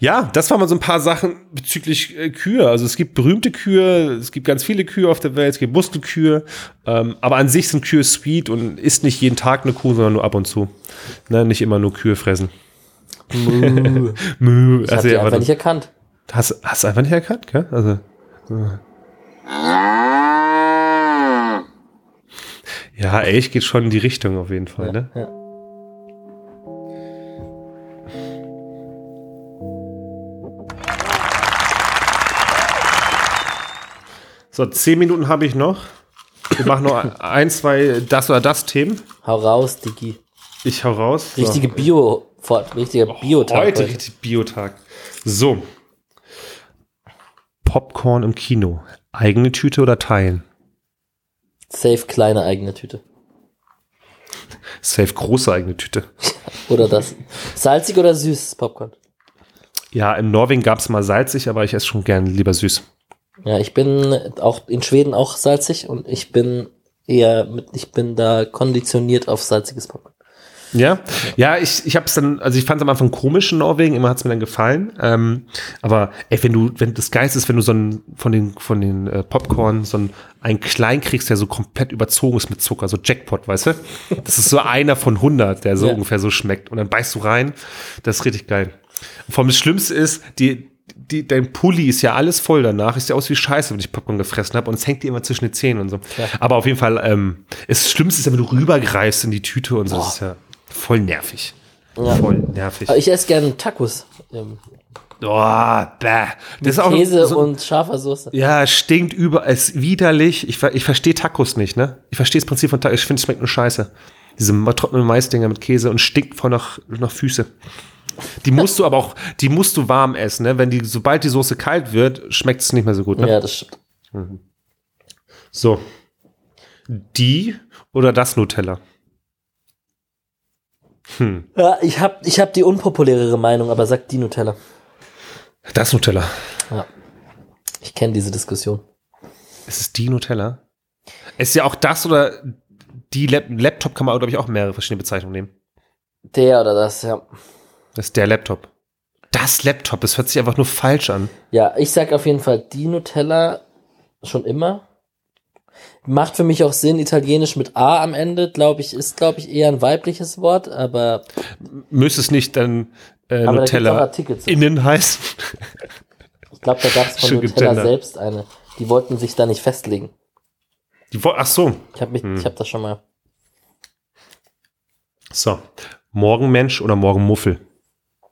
B: Ja, das waren mal so ein paar Sachen bezüglich äh, Kühe. Also es gibt berühmte Kühe, es gibt ganz viele Kühe auf der Welt, es gibt Muskelkühe, ähm, aber an sich sind Kühe sweet und isst nicht jeden Tag eine Kuh, sondern nur ab und zu. Ne? Nicht immer nur Kühe fressen.
C: Muh.
B: Mö,
C: Ich hab
B: also, ja,
C: einfach nicht erkannt.
B: hast, hast du einfach nicht erkannt, gell? Also. äh. Ja, Elch geht schon in die Richtung auf jeden Fall, ne?
C: Ja.
B: So, zehn Minuten habe ich noch. Wir machen noch ein, zwei das oder das Themen.
C: Hau raus, Digi.
B: Ich hau raus. So.
C: Richtige Bio, richtiger Biotag.
B: Heute
C: heute.
B: richtig Biotag. So. Popcorn im Kino. Eigene Tüte oder teilen?
C: Safe kleine eigene Tüte.
B: Safe große eigene Tüte. *laughs*
C: Oder das. Salzig oder süßes Popcorn?
B: Ja, in Norwegen gab es mal salzig, aber ich esse schon gern lieber süß.
C: Ja, ich bin auch in Schweden auch salzig und ich bin eher mit, ich bin da konditioniert auf salziges Popcorn.
B: Ja, ja, ich, ich habe es dann, also ich fand es am Anfang komisch in Norwegen, immer hat es mir dann gefallen. Ähm, aber ey, wenn du, wenn das Geist ist, wenn du so ein, von den, von den äh, Popcorn so ein, ein klein kriegst, der so komplett überzogen ist mit Zucker, so Jackpot, weißt du? Das ist so einer von 100, der so
C: Ja.
B: ungefähr so schmeckt. Und dann beißt du rein, das ist richtig geil. Vor allem das Schlimmste ist, die, die, dein Pulli ist ja alles voll danach. Ist ja aus wie Scheiße, wenn ich Popcorn gefressen habe. Und es hängt dir immer zwischen den Zähnen und so.
C: Ja.
B: Aber auf jeden Fall, ähm, das Schlimmste ist ja, wenn du rübergreifst in die Tüte und so. Das ist ja voll nervig.
C: Ja.
B: Voll nervig.
C: Aber ich esse gerne Tacos. Ähm,
B: Oh, bäh. Das ist auch
C: Käse
B: so,
C: und scharfer Soße.
B: Ja, es stinkt über, es ist widerlich. Ich, ich verstehe Tacos nicht, ne? Ich verstehe das Prinzip von Tacos. Ich finde, es schmeckt nur scheiße. Diese trockenen Maisdinger mit Käse und stinkt voll nach, nach Füße. Die musst du aber auch, die musst du warm essen, ne? Wenn die, sobald die Soße kalt wird, schmeckt es nicht mehr so gut, ne?
C: Ja, das stimmt.
B: So. Die oder das Nutella?
C: Ja, ich habe ich hab die unpopulärere Meinung, aber sagt die Nutella.
B: Das Nutella.
C: Ja. Ich kenne diese Diskussion.
B: Ist es die Nutella? Ist ja auch das oder die Lap Laptop kann man, glaube ich, auch mehrere verschiedene Bezeichnungen nehmen.
C: Der oder das, ja.
B: Das ist der Laptop. Das Laptop, das hört sich einfach nur falsch an.
C: Ja, ich sag auf jeden Fall die Nutella schon immer. Macht für mich auch Sinn, italienisch mit A am Ende, glaube ich, ist, glaube ich, eher ein weibliches Wort, aber,
B: Müsste es nicht dann äh, Nutella innen heißen?
C: Ich glaube, da gab es von
B: Schön
C: Nutella
B: gegendert.
C: selbst eine. Die wollten sich da nicht festlegen.
B: Die, wo- ach so.
C: Ich habe
B: Hm.
C: ich habe das schon mal.
B: So. Morgenmensch oder Morgenmuffel?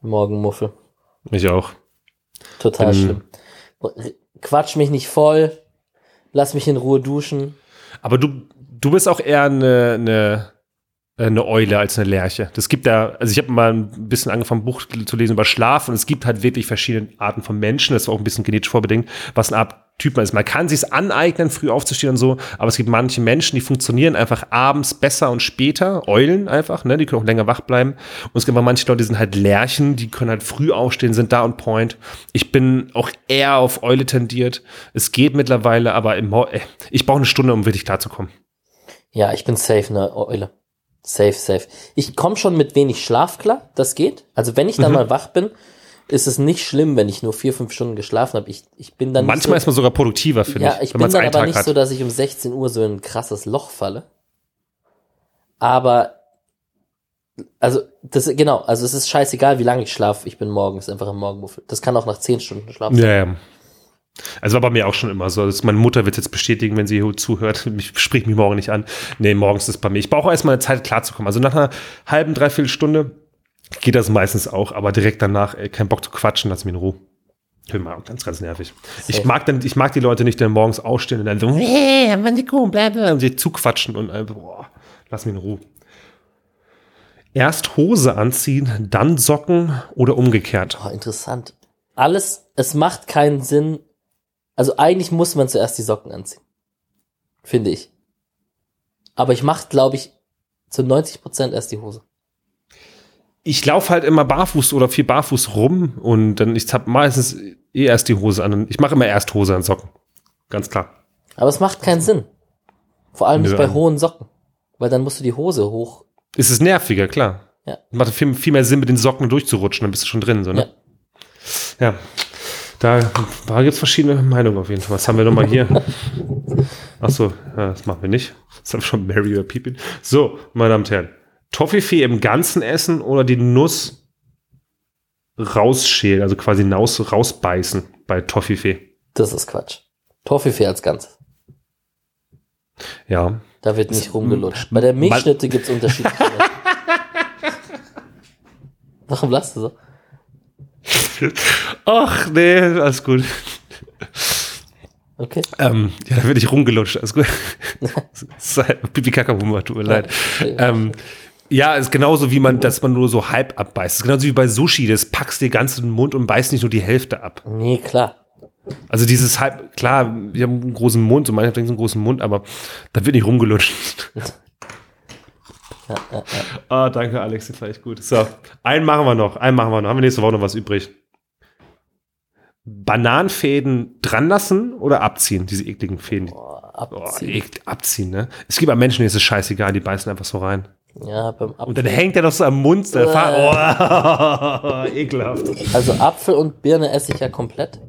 C: Morgenmuffel.
B: Ich auch.
C: Total
B: Bin-
C: schlimm. Quatsch mich nicht voll. Lass mich in Ruhe duschen.
B: Aber du, du bist auch eher eine, eine, eine Eule als eine Lerche. Das gibt da, also ich habe mal ein bisschen angefangen, ein Buch zu lesen über Schlaf und es gibt halt wirklich verschiedene Arten von Menschen. Das war auch ein bisschen genetisch vorbedingt, was eine Art Typ man ist. Man kann sich aneignen, früh aufzustehen und so, aber es gibt manche Menschen, die funktionieren einfach abends besser und später, Eulen einfach, ne, die können auch länger wach bleiben. Und es gibt aber manche Leute, die sind halt Lerchen, die können halt früh aufstehen, sind da on point. Ich bin auch eher auf Eule tendiert. Es geht mittlerweile, aber im, Mo- äh, ich brauche eine Stunde, um wirklich klarzukommen.
C: Ja, ich bin safe eine Eule. Safe, safe. Ich komme schon mit wenig Schlaf klar, das geht. Also wenn ich dann
B: Mhm.
C: mal wach bin, ist es nicht schlimm, wenn ich nur vier, fünf Stunden geschlafen habe. Ich, ich bin dann
B: Manchmal
C: nicht
B: ist
C: so,
B: man sogar produktiver, finde
C: ja,
B: ich,
C: ich
B: wenn
C: bin dann aber nicht
B: hat.
C: so, dass ich um 16 Uhr so in ein krasses Loch falle. Aber also das genau, also es ist scheißegal, wie lange ich schlafe. Ich bin morgens einfach im Morgenmuffel. Das kann auch nach 10 Stunden Schlaf sein.
B: ja, ja. Also war bei mir auch schon immer so. Also meine Mutter wird jetzt bestätigen, wenn sie hier zuhört. *laughs* Ich sprich mich morgen nicht an. Nee, morgens ist es bei mir. Ich brauche erstmal eine Zeit klarzukommen. Also nach einer halben, dreiviertel Stunde geht das meistens auch, aber direkt danach, ey, kein Bock zu quatschen, lass mich in Ruhe. Ich mal ganz, ganz nervig. Ich mag dann, ich mag die Leute nicht, die morgens aufstehen und dann so, hey, wann die kommen, bla, bla, und sich zuquatschen und einfach, boah, lass mich in Ruhe. Erst Hose anziehen, dann Socken oder umgekehrt.
C: Oh, interessant. Alles, es macht keinen Sinn. Also eigentlich muss man zuerst die Socken anziehen. Finde ich. Aber ich mache, glaube ich, zu 90 Prozent erst die Hose.
B: Ich laufe halt immer barfuß oder viel barfuß rum und dann ich hab meistens eh erst die Hose an. Und Ich mache immer erst Hose an Socken. Ganz klar.
C: Aber es macht keinen Sinn. Vor allem nicht bei hohen Socken. Weil dann musst du die Hose hoch.
B: Es ist nerviger, klar.
C: Ja.
B: Macht viel, viel mehr Sinn, mit den Socken durchzurutschen, dann bist du schon drin, so, ne? Ja. Da, da gibt es verschiedene Meinungen auf jeden Fall. Was haben wir nochmal hier? *laughs* Achso, ja, das machen wir nicht. Das haben wir schon Mary oder Pippin. So, meine Damen und Herren. Toffifee im Ganzen essen oder die Nuss rausschälen, also quasi naus, rausbeißen bei Toffifee.
C: Das ist Quatsch. Toffifee als Ganzes.
B: Ja.
C: Da wird nicht rumgelutscht. Bei der Milchschnitte gibt's Unterschiede. *laughs* Warum lachst du so?
B: Ach, nee, alles gut.
C: Okay.
B: Ähm, ja, da werde ich rumgelutscht. Alles gut. *laughs* pipi kaka tut mir leid. Ähm, ja, ist genauso wie man, dass man nur so halb abbeißt. ist genauso wie bei Sushi, das packst dir ganz in den Mund und beißt nicht nur die Hälfte ab.
C: Nee, klar.
B: Also dieses halb, klar, wir haben einen großen Mund, so manche haben einen großen Mund, aber da wird nicht rumgelutscht. Ah, danke, Alex, das war echt gut. So, einen machen wir noch, einen machen wir noch. Haben wir nächste Woche noch was übrig? Bananenfäden dran lassen oder abziehen, diese ekligen Fäden?
C: Boah,
B: Oh,
C: abziehen.
B: ek, abziehen, ne? Es gibt aber Menschen, denen ist es scheißegal, die beißen einfach so rein.
C: Ja, beim
B: Und
C: Apfel.
B: dann hängt er doch so am Mund. Fa- oh, *laughs* ekelhaft.
C: Also Apfel und Birne esse ich ja komplett.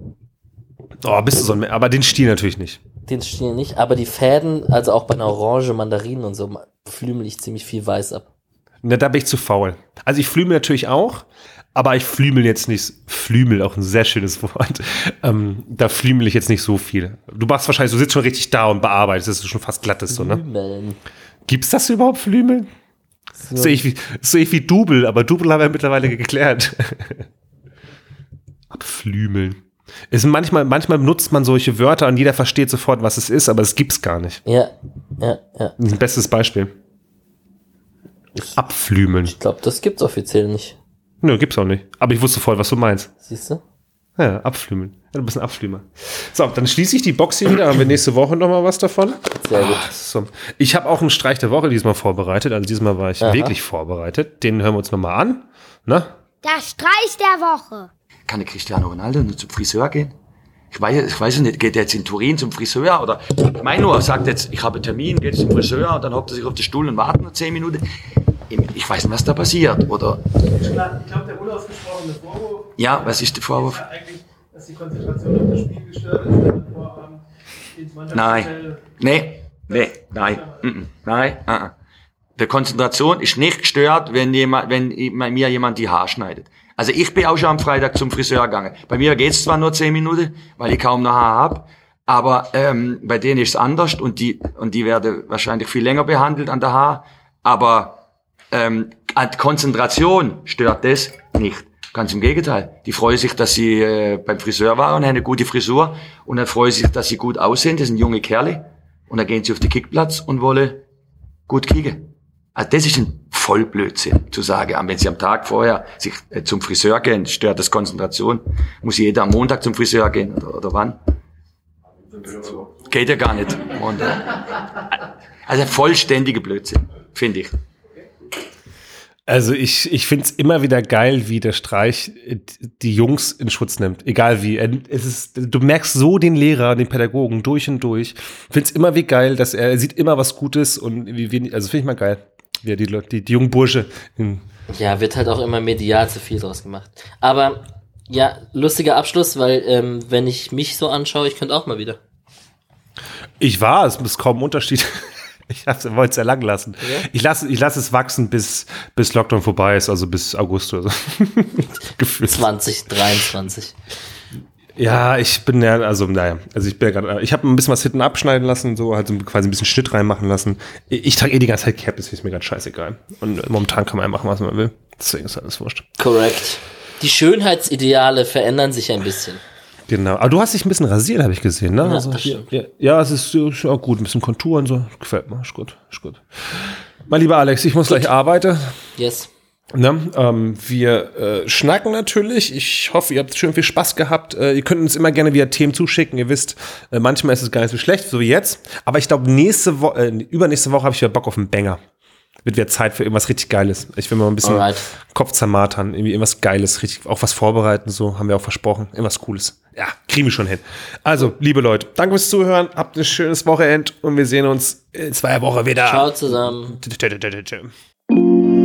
B: Oh, bist du so ein, aber den Stiel natürlich nicht.
C: Den Stiel nicht. Aber die Fäden, also auch bei einer Orange, Mandarinen und so, flümel ich ziemlich viel weiß ab.
B: Ne, da bin ich zu faul. Also ich flüme natürlich auch, Aber ich flümel jetzt nicht, flümel, auch ein sehr schönes *laughs* Wort. Ähm, da flümel ich jetzt nicht so viel. Du machst wahrscheinlich, du sitzt schon richtig da und bearbeitest, dass du schon fast glatt ist, so, ne?
C: Flümeln.
B: Gibt's das überhaupt, Flümeln? So. Sehe ich, wie- sehe ich wie Double, aber Double haben wir mittlerweile geklärt. *laughs* Abflümeln. Ist manchmal, manchmal benutzt man solche Wörter und jeder versteht sofort, was es ist, aber es gibt's gar nicht.
C: Ja, ja, ja.
B: Das ist ein bestes Beispiel. Abflümeln.
C: Ich glaube, das gibt's offiziell nicht.
B: Nö, gibt's auch nicht. Aber ich wusste voll, was du meinst.
C: Siehst du?
B: Ja, abflümeln. Ja, du bist ein Abflümer. So, dann schließe ich die Box hier wieder. Haben wir nächste Woche noch mal was davon?
C: Sehr gut.
B: So. Ich habe auch einen Streich der Woche diesmal vorbereitet. Also diesmal war ich
C: Aha.
B: wirklich vorbereitet. Den hören wir uns noch mal an. Ne?
A: Der Streich der Woche.
D: Kann der Cristiano Ronaldo nur zum Friseur gehen? Ich weiß, ich weiß nicht, geht er jetzt in Turin zum Friseur oder ich meine nur, er sagt jetzt, ich habe einen Termin, geht zum Friseur und dann hockt er sich auf den Stuhl und wartet noch zehn Minuten. Ich weiß nicht, was da passiert. Oder
E: Ich glaube, der unausgesprochene Vorwurf
D: ja, was ist der Vorwurf?
E: dass die Konzentration auf das Spiel gestört ist, wenn am Vorabend die Mannschaft
D: Nein, nee, nee, nein, nein, uh -uh. Die Konzentration ist nicht gestört, wenn jemand, wenn bei mir jemand die Haare schneidet. Also ich bin auch schon am Freitag zum Friseur gegangen. Bei mir geht's zwar nur zehn Minuten, weil ich kaum noch Haare hab, aber ähm, bei denen ist es anders und die und die werden wahrscheinlich viel länger behandelt an der Haar. Aber ähm, Konzentration stört das nicht. Ganz im Gegenteil. Die freuen sich, dass sie äh, beim Friseur waren und haben eine gute Frisur. Und dann freuen sie sich, dass sie gut aussehen. Das sind junge Kerle. Und dann gehen sie auf den Kickplatz und wollen gut kicken. Also das ist ein Vollblödsinn zu sagen. Aber Wenn sie am Tag vorher sich äh, zum Friseur gehen, stört das Konzentration. Muss jeder am Montag zum Friseur gehen oder, oder wann? Geht ja gar nicht. Und, äh, also vollständige Blödsinn, finde ich.
B: Also ich, ich finde es immer wieder geil, wie der Streich äh, die Jungs in Schutz nimmt. Egal wie. Er- Es ist, du merkst so den Lehrer, den Pädagogen durch und durch. Finde es immer wie geil, dass er, er sieht immer was Gutes und wie wenig, also finde ich mal geil. Wie er die, Leute- die, die jungen Bursche
C: Ja, wird halt auch immer medial zu viel draus gemacht. Aber ja, lustiger Abschluss, weil ähm, wenn ich mich so anschaue, ich könnte auch mal wieder.
B: Ich war, es ist kaum ein Unterschied. *laughs* Ich wollte es ja lang lassen. Ich lasse ich lasse es wachsen, bis, bis Lockdown vorbei ist, also bis August oder so. *laughs* Gefühlt.
C: 2023.
B: Ja, ich bin ja, also naja, also ich bin ja gerade, ich habe ein bisschen was hinten abschneiden lassen, so halt so quasi ein bisschen Schnitt reinmachen lassen. Ich, ich trage eh die ganze Zeit Cap, das ist mir ganz scheißegal. Und momentan kann man ja machen, was man will. Deswegen ist alles wurscht.
C: Korrekt. Die Schönheitsideale verändern sich ein bisschen.
B: Genau. Aber du hast dich ein bisschen rasiert, habe ich gesehen, ne?
C: Ja,
B: also, hier, ja, ja, es ist, schon auch gut, ein bisschen Kontur und so. Gefällt mir, ist gut, ist gut. Mein lieber Alex, ich muss gleich arbeiten.
C: Yes.
B: Ne? Ähm, wir äh, schnacken natürlich. Ich hoffe, ihr habt schön viel Spaß gehabt. Äh, ihr könnt uns immer gerne wieder Themen zuschicken. Ihr wisst, äh, manchmal ist es gar nicht so schlecht, so wie jetzt. Aber ich glaube, nächste Woche, äh, übernächste Woche habe ich wieder Bock auf einen Banger. Wird wieder Zeit für irgendwas richtig Geiles. Ich will mal ein bisschen
C: Alright.
B: Kopf zermartern, irgendwie irgendwas Geiles, richtig, auch was vorbereiten, so haben wir auch versprochen. Irgendwas Cooles. Ja, kriegen wir schon hin. Also, liebe Leute, danke fürs Zuhören. Habt ein schönes Wochenende und wir sehen uns in zwei Wochen wieder.
C: Ciao zusammen.
A: Tschüss,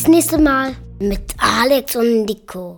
A: bis nächste Mal mit Alex und Nico.